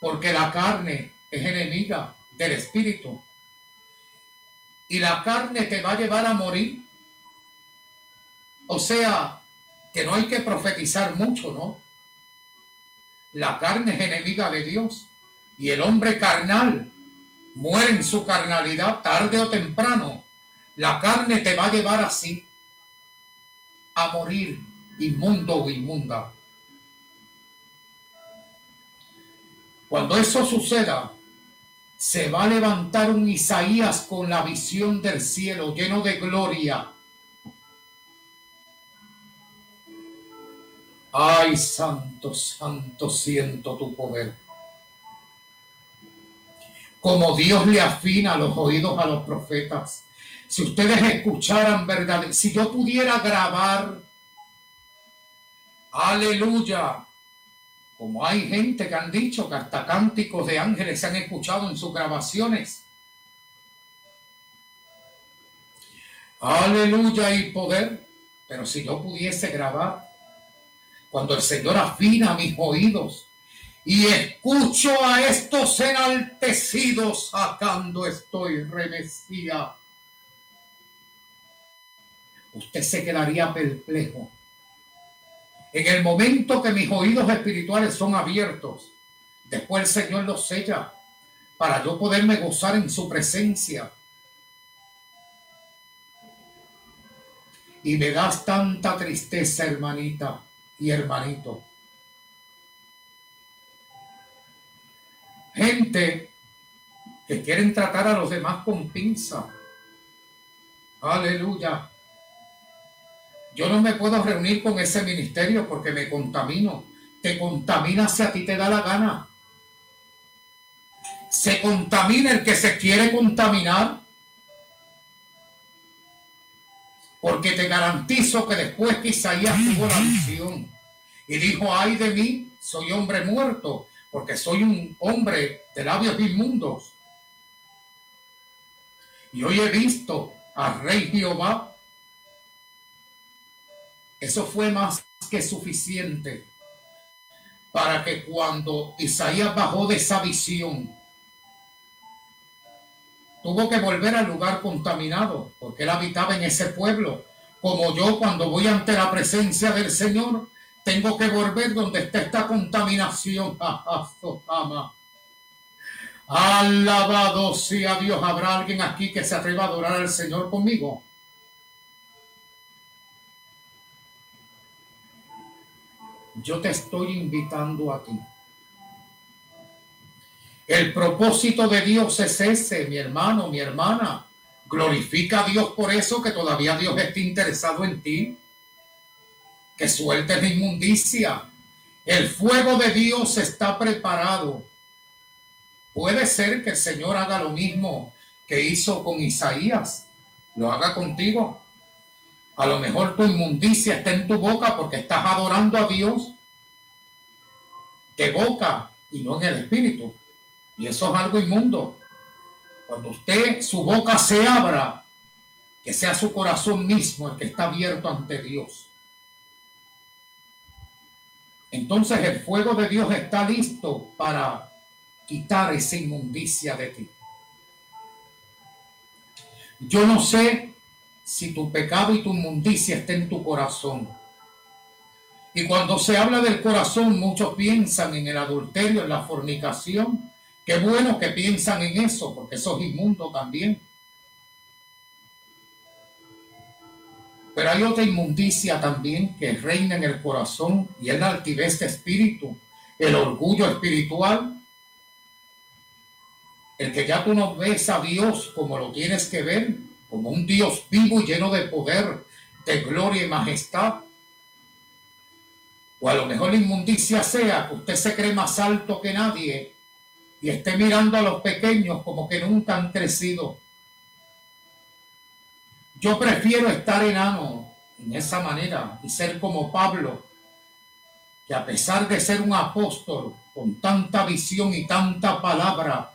porque la carne es enemiga del espíritu, y la carne te va a llevar a morir. O sea, que no hay que profetizar mucho, ¿no? La carne es enemiga de Dios y el hombre carnal muere en su carnalidad tarde o temprano. La carne te va a llevar así a morir inmundo o inmunda. Cuando eso suceda, se va a levantar un Isaías con la visión del cielo lleno de gloria. Ay, santo, santo, siento tu poder. Como Dios le afina los oídos a los profetas si ustedes escucharan verdad, si yo pudiera grabar, aleluya, como hay gente que han dicho que hasta cánticos de ángeles se han escuchado en sus grabaciones. Aleluya y poder. Pero si yo pudiese grabar, cuando el Señor afina mis oídos y escucho a estos enaltecidos sacando estoy remesía usted se quedaría perplejo. En el momento que mis oídos espirituales son abiertos, después el Señor los sella para yo poderme gozar en su presencia. Y me das tanta tristeza, hermanita y hermanito. Gente que quieren tratar a los demás con pinza. Aleluya. Yo no me puedo reunir con ese ministerio porque me contamino. Te contamina si a ti te da la gana. se contamina el que se quiere contaminar. Porque te garantizo que después que Isaías tuvo la visión y dijo, ay de mí, soy hombre muerto, porque soy un hombre de labios inmundos. Y hoy he visto al rey Jehová. Eso fue más que suficiente para que cuando Isaías bajó de esa visión, tuvo que volver al lugar contaminado, porque él habitaba en ese pueblo. Como yo cuando voy ante la presencia del Señor, tengo que volver donde está esta contaminación. Alabado sea Dios. ¿Habrá alguien aquí que se atreva a adorar al Señor conmigo? Yo te estoy invitando a ti el propósito de Dios es ese, mi hermano, mi hermana. Glorifica a Dios por eso que todavía Dios esté interesado en ti. Que sueltes la inmundicia. El fuego de Dios está preparado. Puede ser que el Señor haga lo mismo que hizo con Isaías. Lo haga contigo. A lo mejor tu inmundicia está en tu boca porque estás adorando a Dios de boca y no en el espíritu. Y eso es algo inmundo. Cuando usted, su boca se abra, que sea su corazón mismo el que está abierto ante Dios. Entonces el fuego de Dios está listo para quitar esa inmundicia de ti. Yo no sé si tu pecado y tu inmundicia está en tu corazón. Y cuando se habla del corazón, muchos piensan en el adulterio, en la fornicación, Qué bueno que piensan en eso, porque eso es inmundo también. Pero hay otra inmundicia también que reina en el corazón y es la altivez de espíritu, el orgullo espiritual. El que ya tú no ves a Dios como lo tienes que ver, como un Dios vivo y lleno de poder, de gloria y majestad. O a lo mejor la inmundicia sea que usted se cree más alto que nadie y esté mirando a los pequeños como que nunca han crecido. Yo prefiero estar enano en esa manera y ser como Pablo, que a pesar de ser un apóstol con tanta visión y tanta palabra,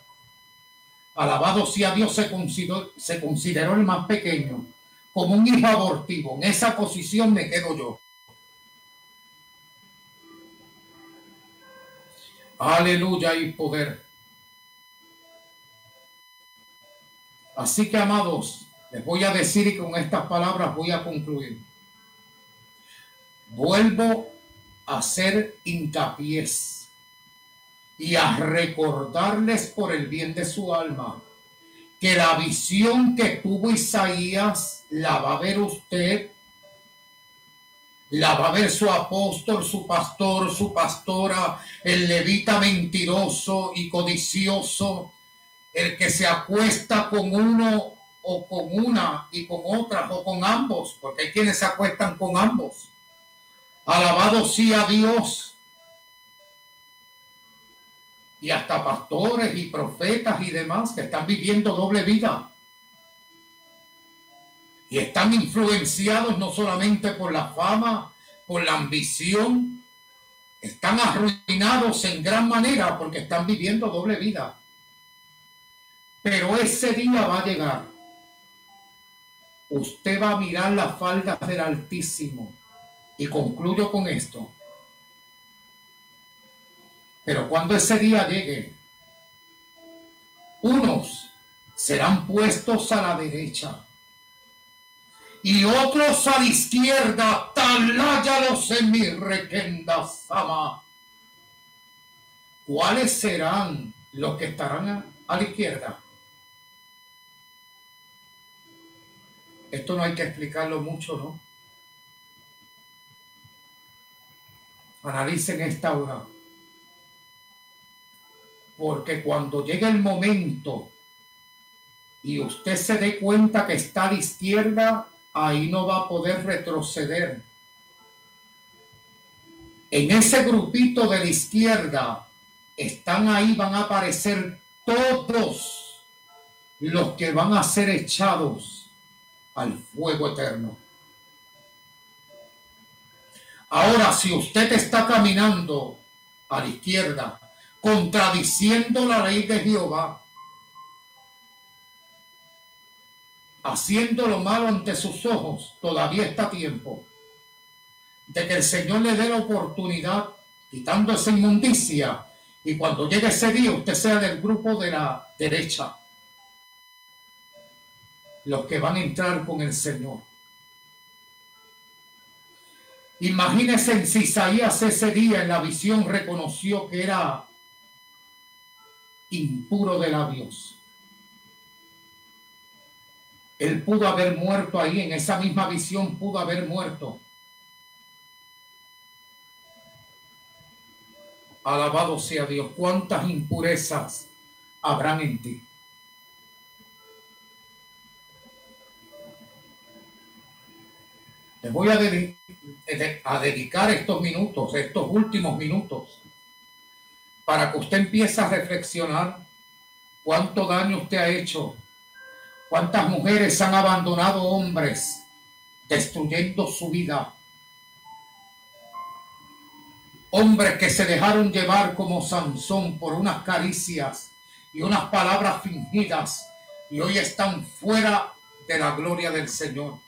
alabado sea Dios, se consideró, se consideró el más pequeño, como un hijo abortivo. En esa posición me quedo yo. Aleluya y poder. Así que, amados, les voy a decir y con estas palabras voy a concluir. Vuelvo a hacer hincapié y a recordarles por el bien de su alma que la visión que tuvo Isaías la va a ver usted, la va a ver su apóstol, su pastor, su pastora, el levita mentiroso y codicioso, el que se acuesta con uno o con una y con otra o con ambos, porque quienes se acuestan con ambos. Alabado sea Dios. Y hasta pastores y profetas y demás que están viviendo doble vida. Y están influenciados no solamente por la fama, por la ambición, están arruinados en gran manera porque están viviendo doble vida. Pero ese día va a llegar. Usted va a mirar las faldas del Altísimo. Y concluyo con esto. Pero cuando ese día llegue, unos serán puestos a la derecha y otros a la izquierda, taláyalos en mi requenda sama. ¿Cuáles serán los que estarán a la izquierda? Esto no hay que explicarlo mucho, ¿no? Analicen esta hora. Porque cuando llegue el momento y usted se dé cuenta que está la izquierda, ahí no va a poder retroceder. En ese grupito de la izquierda están ahí, van a aparecer todos los que van a ser echados al fuego eterno. Ahora, si usted está caminando a la izquierda, contradiciendo la ley de Jehová, haciendo lo malo ante sus ojos, todavía está tiempo de que el Señor le dé la oportunidad, quitando esa inmundicia, y cuando llegue ese día usted sea del grupo de la derecha, los que van a entrar con el Señor. Imagínese si Isaías ese día en la visión reconoció que era impuro de labios. Él pudo haber muerto ahí, en esa misma visión pudo haber muerto. Alabado sea Dios. ¿Cuántas impurezas habrán en ti? Le voy a, dedicar estos minutos, estos últimos minutos, para que usted empiece a reflexionar cuánto daño usted ha hecho, cuántas mujeres han abandonado hombres, destruyendo su vida Hombres que se dejaron llevar como Sansón por unas caricias y unas palabras fingidas y hoy están fuera de la gloria del Señor.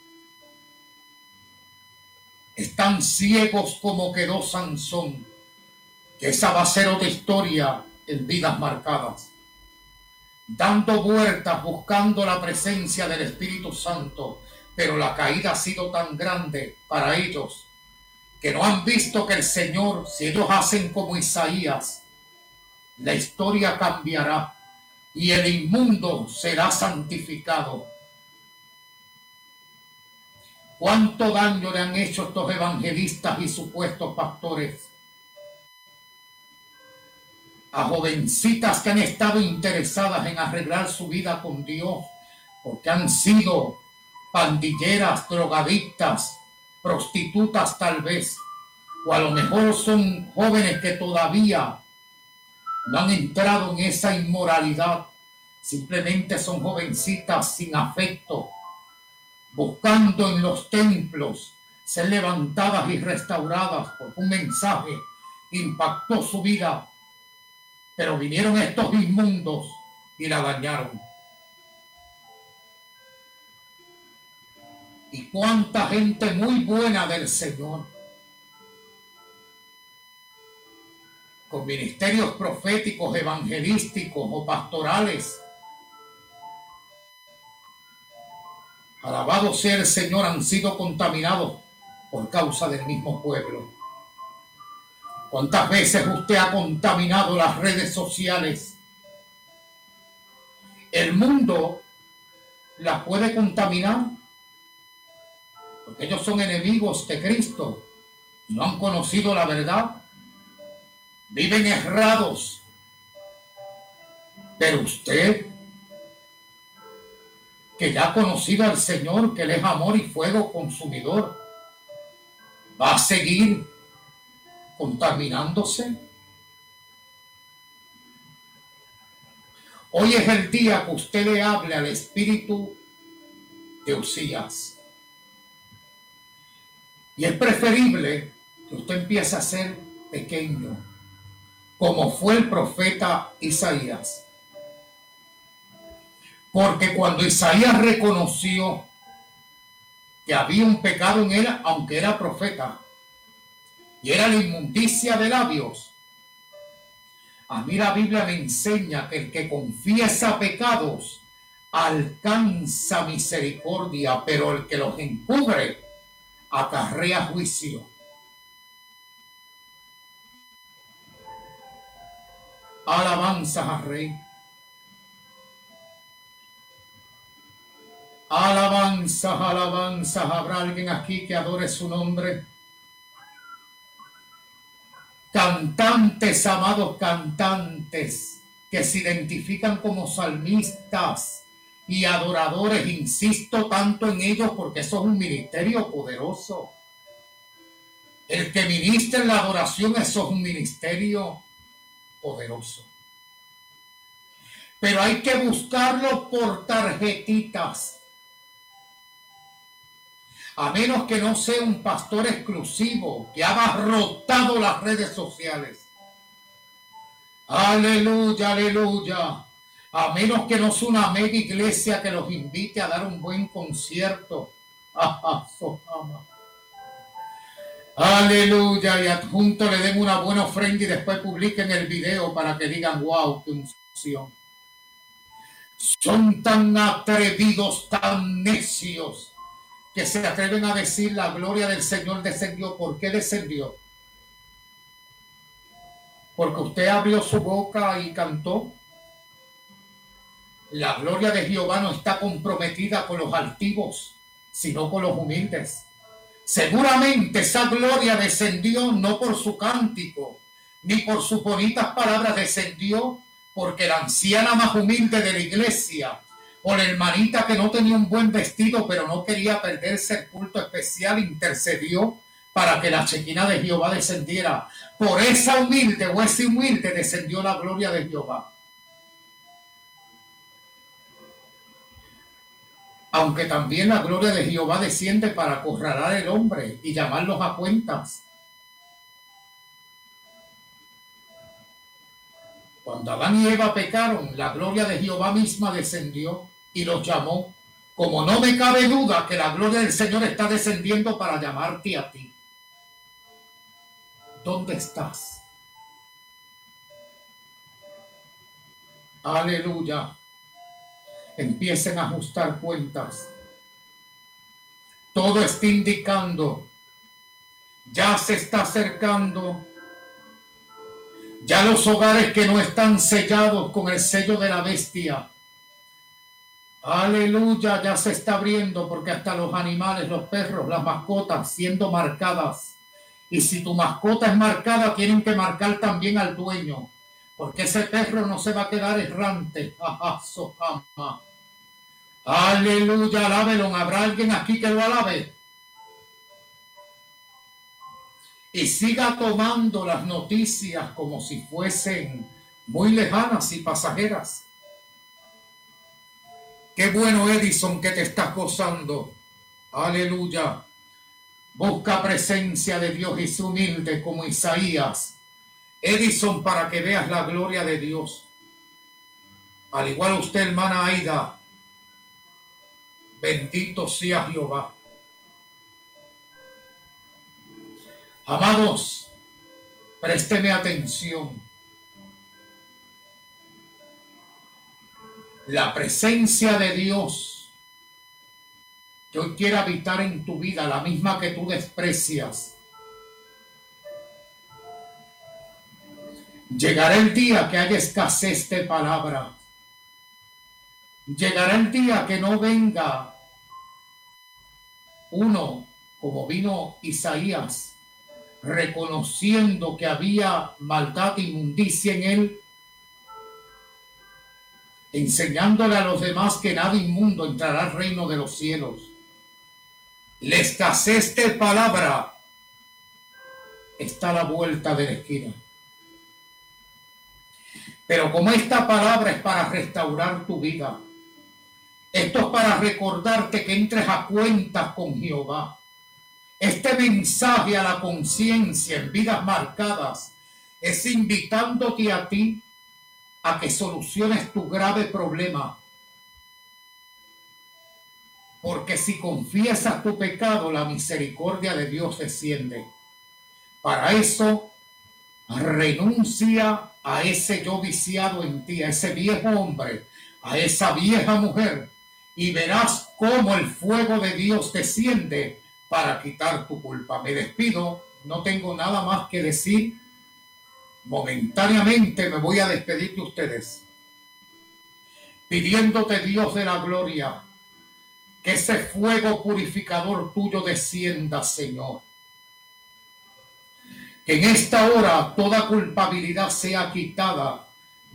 Están ciegos como quedó Sansón, que esa va a ser otra historia en vidas marcadas. Dando vueltas, buscando la presencia del Espíritu Santo, pero la caída ha sido tan grande para ellos que no han visto que el Señor, si ellos hacen como Isaías, la historia cambiará y el inmundo será santificado. ¿Cuánto daño le han hecho estos evangelistas y supuestos pastores? A jovencitas que han estado interesadas en arreglar su vida con Dios, porque han sido pandilleras, drogadictas, prostitutas tal vez, o a lo mejor son jóvenes que todavía no han entrado en esa inmoralidad, simplemente son jovencitas sin afecto, buscando en los templos ser levantadas y restauradas porque un mensaje impactó su vida, pero vinieron estos inmundos y la dañaron. y cuánta gente muy buena del Señor, con ministerios proféticos, evangelísticos o pastorales. Alabado sea el Señor, han sido contaminados por causa del mismo pueblo. ¿Cuántas veces usted ha contaminado las redes sociales? El mundo las puede contaminar porque ellos son enemigos de Cristo no han conocido la verdad, viven errados. Pero usted, que ya ha conocido al Señor, que Él es amor y fuego consumidor, va a seguir contaminándose. Hoy es el día que usted le hable al espíritu de Usías. Y es preferible que usted empiece a ser pequeño, como fue el profeta Isaías. Porque cuando Isaías reconoció que había un pecado en él, aunque era profeta, y era la inmundicia de labios, a mí la Biblia me enseña que el que confiesa pecados alcanza misericordia, pero el que los encubre acarrea juicio. Alabanzas al Rey. Alabanzas, alabanzas. ¿Habrá alguien aquí que adore su nombre? Cantantes, amados cantantes, que se identifican como salmistas y adoradores. Insisto tanto en ellos porque eso es un ministerio poderoso. El que ministra en la adoración, eso es un ministerio poderoso. Pero hay que buscarlo por tarjetitas. A menos que no sea un pastor exclusivo que ha abarrotado las redes sociales. Aleluya, aleluya. A menos que no sea una mega iglesia que los invite a dar un buen concierto. Aleluya. Y adjunto le den una buena ofrenda y después publiquen el video para que digan, wow, qué. Son tan atrevidos, tan necios, que se atreven a decir la gloria del Señor descendió. ¿Por qué descendió? Porque usted abrió su boca y cantó. La gloria de Jehová no está comprometida con los altivos, sino con los humildes. Seguramente esa gloria descendió no por su cántico, ni por sus bonitas palabras, descendió porque la anciana más humilde de la iglesia, la hermanita que no tenía un buen vestido, pero no quería perderse el culto especial, intercedió para que la chequina de Jehová descendiera. Por esa humilde o ese humilde descendió la gloria de Jehová. Aunque también la gloria de Jehová desciende para acorralar al hombre y llamarlos a cuentas. Cuando Adán y Eva pecaron, la gloria de Jehová misma descendió y los llamó. Como no me cabe duda que la gloria del Señor está descendiendo para llamarte a ti. ¿Dónde estás? Aleluya. Empiecen a ajustar cuentas. Todo está indicando. Ya se está acercando. Ya los hogares que no están sellados con el sello de la bestia. Aleluya, ya se está abriendo porque hasta los animales, los perros, las mascotas siendo marcadas y si tu mascota es marcada, tienen que marcar también al dueño. Porque ese perro no se va a quedar errante. Aleluya, alábelo. ¿Habrá alguien aquí que lo alabe? Y siga tomando las noticias como si fuesen muy lejanas y pasajeras. Qué bueno, Edison, que te estás gozando. Aleluya. Busca presencia de Dios y su humilde como Isaías. Edison, para que veas la gloria de Dios. Al igual usted, hermana Aida. Bendito sea Jehová. Amados, présteme atención. La presencia de Dios que hoy quiere habitar en tu vida, la misma que tú desprecias. Llegará el día que haya escasez de palabra. Llegará el día que no venga uno, como vino Isaías, reconociendo que había maldad e inmundicia en él, enseñándole a los demás que nada inmundo entrará al reino de los cielos escasez de palabra está la vuelta de la esquina. Pero como esta palabra es para restaurar tu vida, esto es para recordarte que entres a cuentas con Jehová. Este mensaje a la conciencia en vidas marcadas es invitándote a ti a que soluciones tu grave problema porque si confiesas tu pecado, la misericordia de Dios desciende. Para eso, renuncia a ese yo viciado en ti, a ese viejo hombre, a esa vieja mujer, y verás cómo el fuego de Dios desciende para quitar tu culpa. Me despido, no tengo nada más que decir. Momentáneamente me voy a despedir de ustedes, pidiéndote Dios de la gloria que ese fuego purificador tuyo descienda, Señor. Que en esta hora toda culpabilidad sea quitada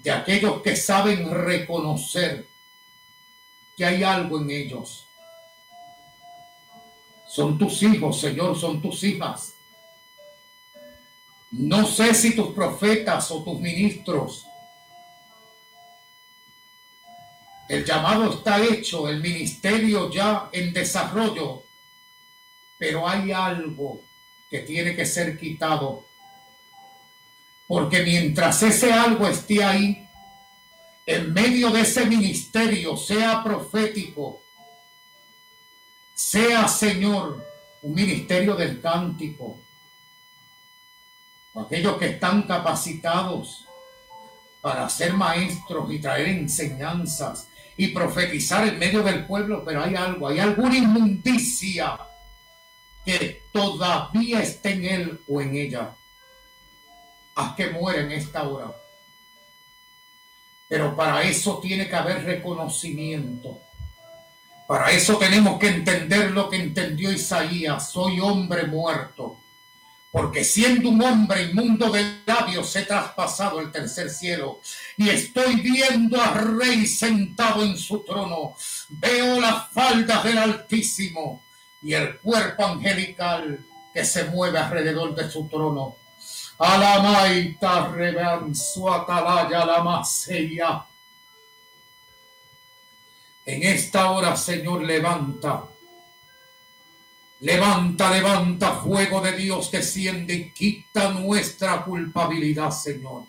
de aquellos que saben reconocer que hay algo en ellos. Son tus hijos, Señor, son tus hijas. No sé si tus profetas o tus ministros El llamado está hecho, el ministerio ya en desarrollo, pero hay algo que tiene que ser quitado. Porque mientras ese algo esté ahí, en medio de ese ministerio, sea profético, sea Señor, un ministerio del cántico, aquellos que están capacitados para ser maestros y traer enseñanzas y profetizar en medio del pueblo, pero hay algo, hay alguna inmundicia que todavía está en él o en ella. Haz que muera en esta hora. Pero para eso tiene que haber reconocimiento. Para eso tenemos que entender lo que entendió Isaías. Soy hombre muerto porque siendo un hombre inmundo de labios he traspasado el tercer cielo y estoy viendo al rey sentado en su trono. Veo las faldas del Altísimo y el cuerpo angelical que se mueve alrededor de su trono. Alamaita su atalaya la. En esta hora, Señor, levanta Levanta, levanta fuego de Dios, desciende y quita nuestra culpabilidad, Señor.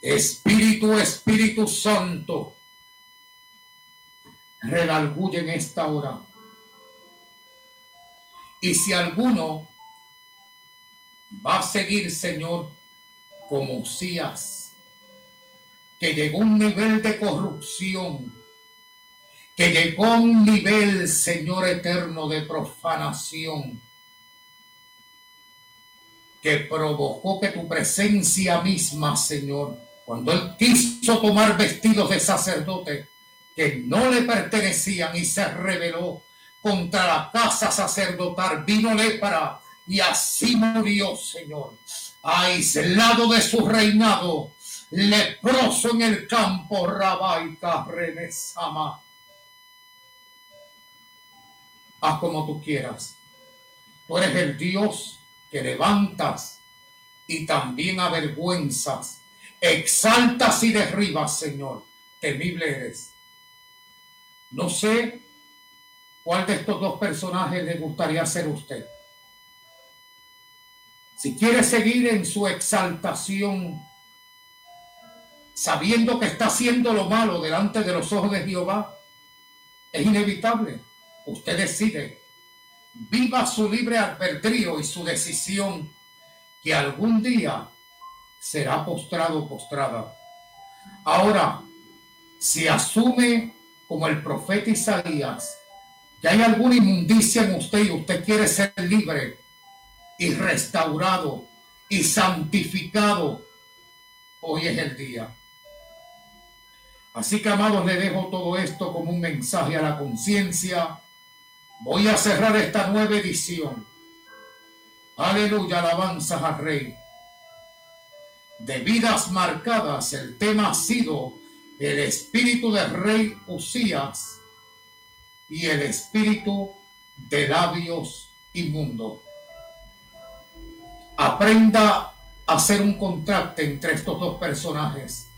Espíritu, Espíritu Santo, redarguye en esta hora. Y si alguno va a seguir, Señor, como Usías, que llegó un nivel de corrupción, que llegó un nivel, Señor eterno, de profanación, que provocó que tu presencia misma, Señor, cuando Él quiso tomar vestidos de sacerdote que no le pertenecían y se rebeló contra la casa sacerdotal, vino lepra y así murió, Señor, aislado de su reinado, leproso en el campo, Rabaita Renesama haz como tú quieras. Tú eres el Dios que levantas y también avergüenzas, exaltas y derribas, Señor. Temible eres. No sé cuál de estos dos personajes le gustaría ser usted. Si quiere seguir en su exaltación, sabiendo que está haciendo lo malo delante de los ojos de Jehová, es inevitable Usted decide, viva su libre albedrío y su decisión, que algún día será postrado o postrada. Ahora, si asume como el profeta Isaías que hay alguna inmundicia en usted y usted quiere ser libre y restaurado y santificado, hoy es el día. Así que, amados, le dejo todo esto como un mensaje a la conciencia Voy a cerrar esta nueva edición. Aleluya, alabanzas al Rey. De vidas marcadas, el tema ha sido el espíritu del rey Usías y el espíritu de labios inmundos. Aprenda a hacer un contraste entre estos dos personajes.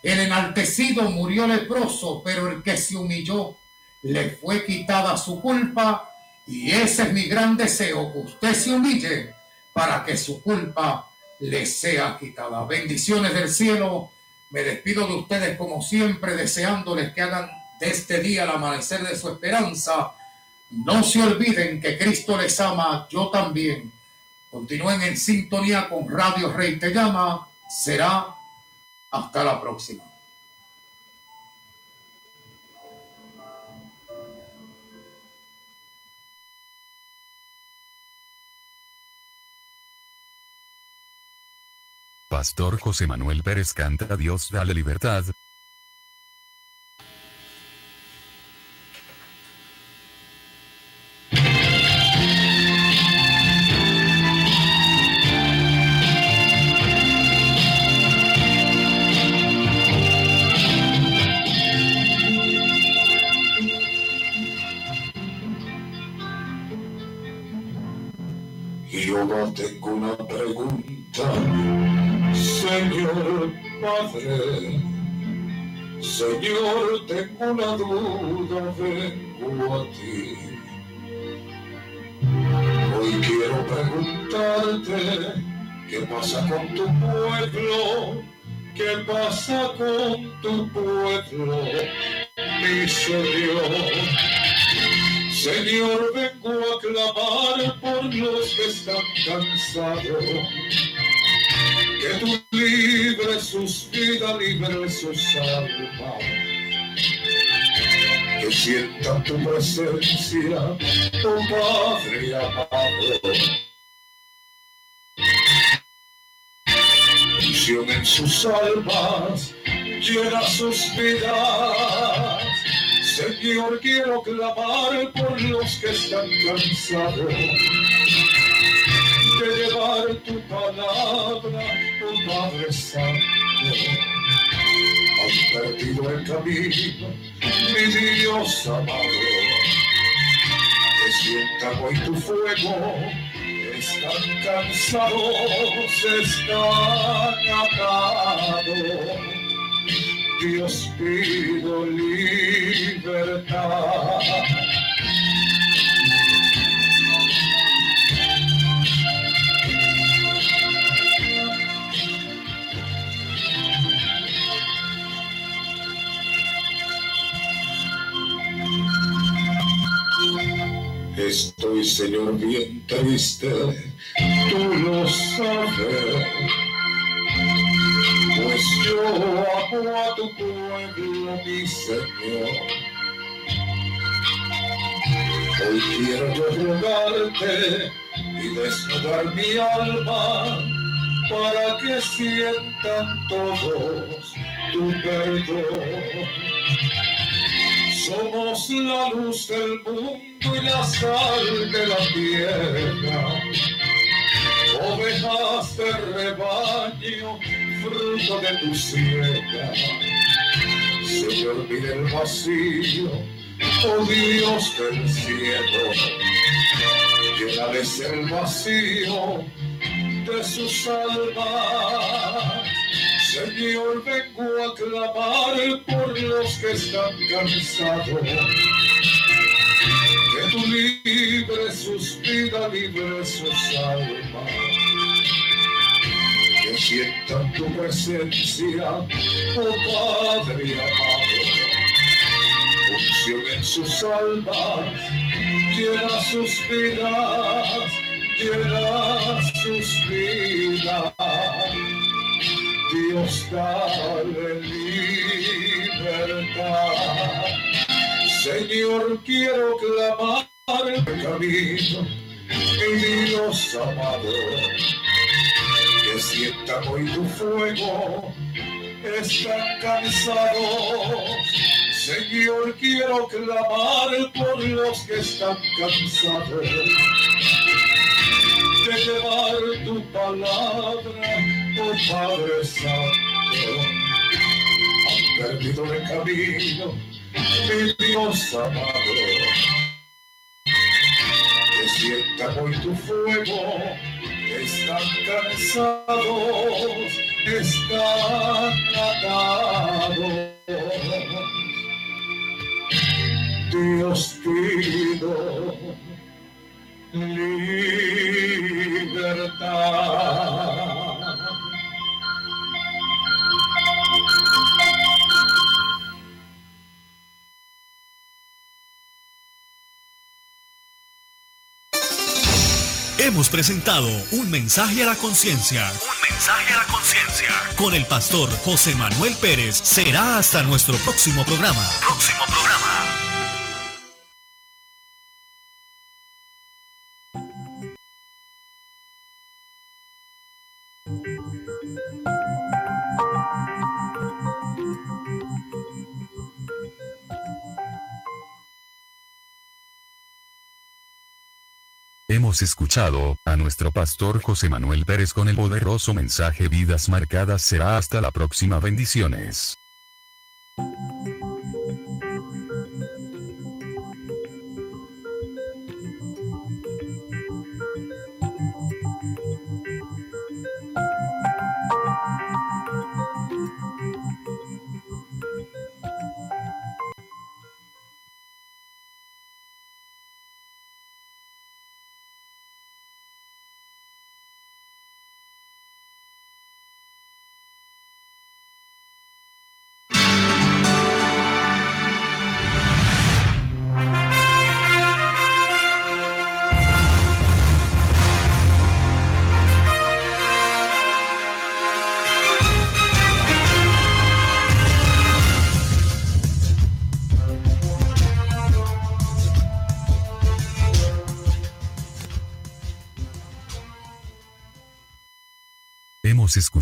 El enaltecido murió leproso, pero el que se humilló le fue quitada su culpa y ese es mi gran deseo, que usted se humille para que su culpa le sea quitada. Bendiciones del cielo. Me despido de ustedes como siempre, deseándoles que hagan de este día el amanecer de su esperanza. No se olviden que Cristo les ama, yo también. Continúen en sintonía con Radio Rey Te Llama. Será hasta la próxima. Pastor José Manuel Pérez canta Dios dale libertad, pasa con tu pueblo? ¿Qué pasa con tu pueblo, mi Señor? Señor, vengo a clamar por los que están cansados que tú libres sus vidas, libres sus almas. Que sientan tu presencia, oh Padre amado. En sus almas, llena sus vidas. Señor, quiero clamar por los que están cansados de llevar tu palabra, oh Padre Santo. Han perdido el camino, mi Dios amado. Que sientan hoy tu fuego, están cansados, están atados. Dios pido libertad. Estoy, Señor, bien triste, tú lo sabes. Pues yo amo a tu pueblo, mi Señor. Hoy quiero rogarte y desnudar mi alma para que sientan todos tu perdón. Somos la luz del mundo y la sal de la tierra. Ovejas de rebaño, fruto de tu siega. Señor, mire el vacío, oh Dios del cielo. Llénales el vacío de sus almas Señor, vengo a clamar por los que están cansados. Que tú libres sus vidas, libres sus almas. Que sientan tu presencia, oh Padre amado. Unción en sus almas, llena sus vidas, llena sus vidas. Dios dale libertad. Señor, quiero clamar el camino, mi Dios amado, que sienta hoy tu fuego, están cansados. Señor, quiero clamar por los que están cansados de llevar tu palabra, Padre Santo. Han perdido el camino, mi Dios amado. Que sienta hoy tu fuego, están cansados, están atados. Dios pido libertad. Hemos presentado un mensaje a la conciencia. Un mensaje a la conciencia. Con el pastor José Manuel Pérez. Será hasta nuestro próximo programa. Próximo programa. Hemos escuchado a nuestro pastor José Manuel Pérez con el poderoso mensaje Vidas Marcadas. Será hasta la próxima. Bendiciones.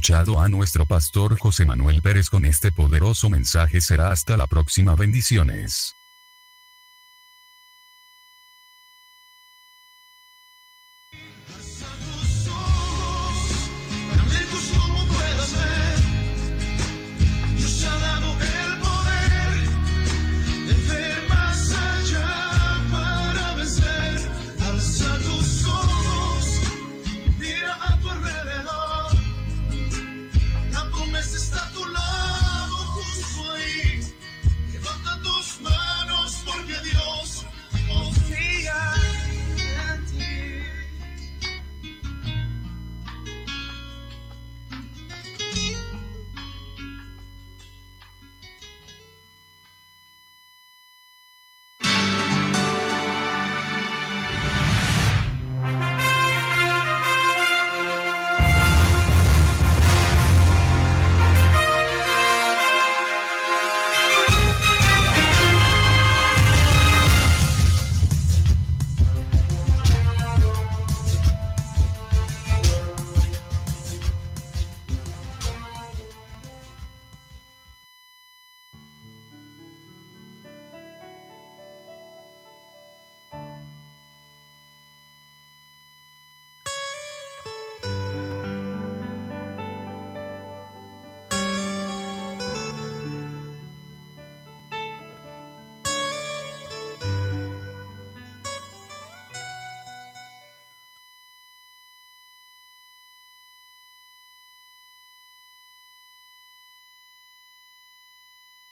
Escuchado a nuestro pastor José Manuel Pérez con este poderoso mensaje. Será hasta la próxima. Bendiciones.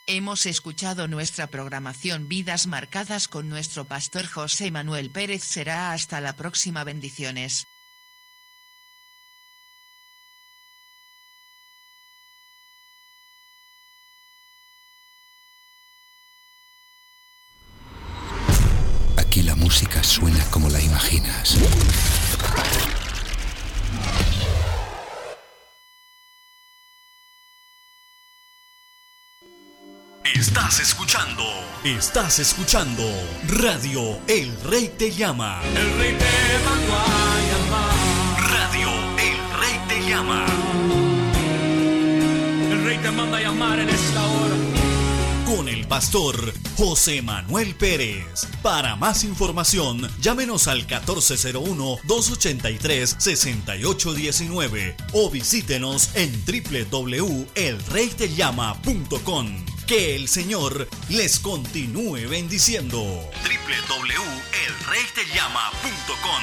Hemos escuchado nuestra programación Vidas Marcadas con nuestro pastor José Manuel Pérez. Será hasta la próxima bendiciones. Aquí la música suena como la imaginas. Estás escuchando, estás escuchando Radio El Rey Te Llama. El rey te mandó a llamar. Radio El Rey Te Llama. El rey te manda a llamar en esta hora. Con el pastor José Manuel Pérez. Para más información, llámenos al 1401-283-6819 o visítenos en www.elreytellama.com. Que el Señor les continúe bendiciendo. www.elreytellama.com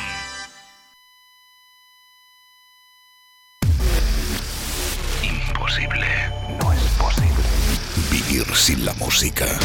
Imposible. No es posible. Vivir sin la música.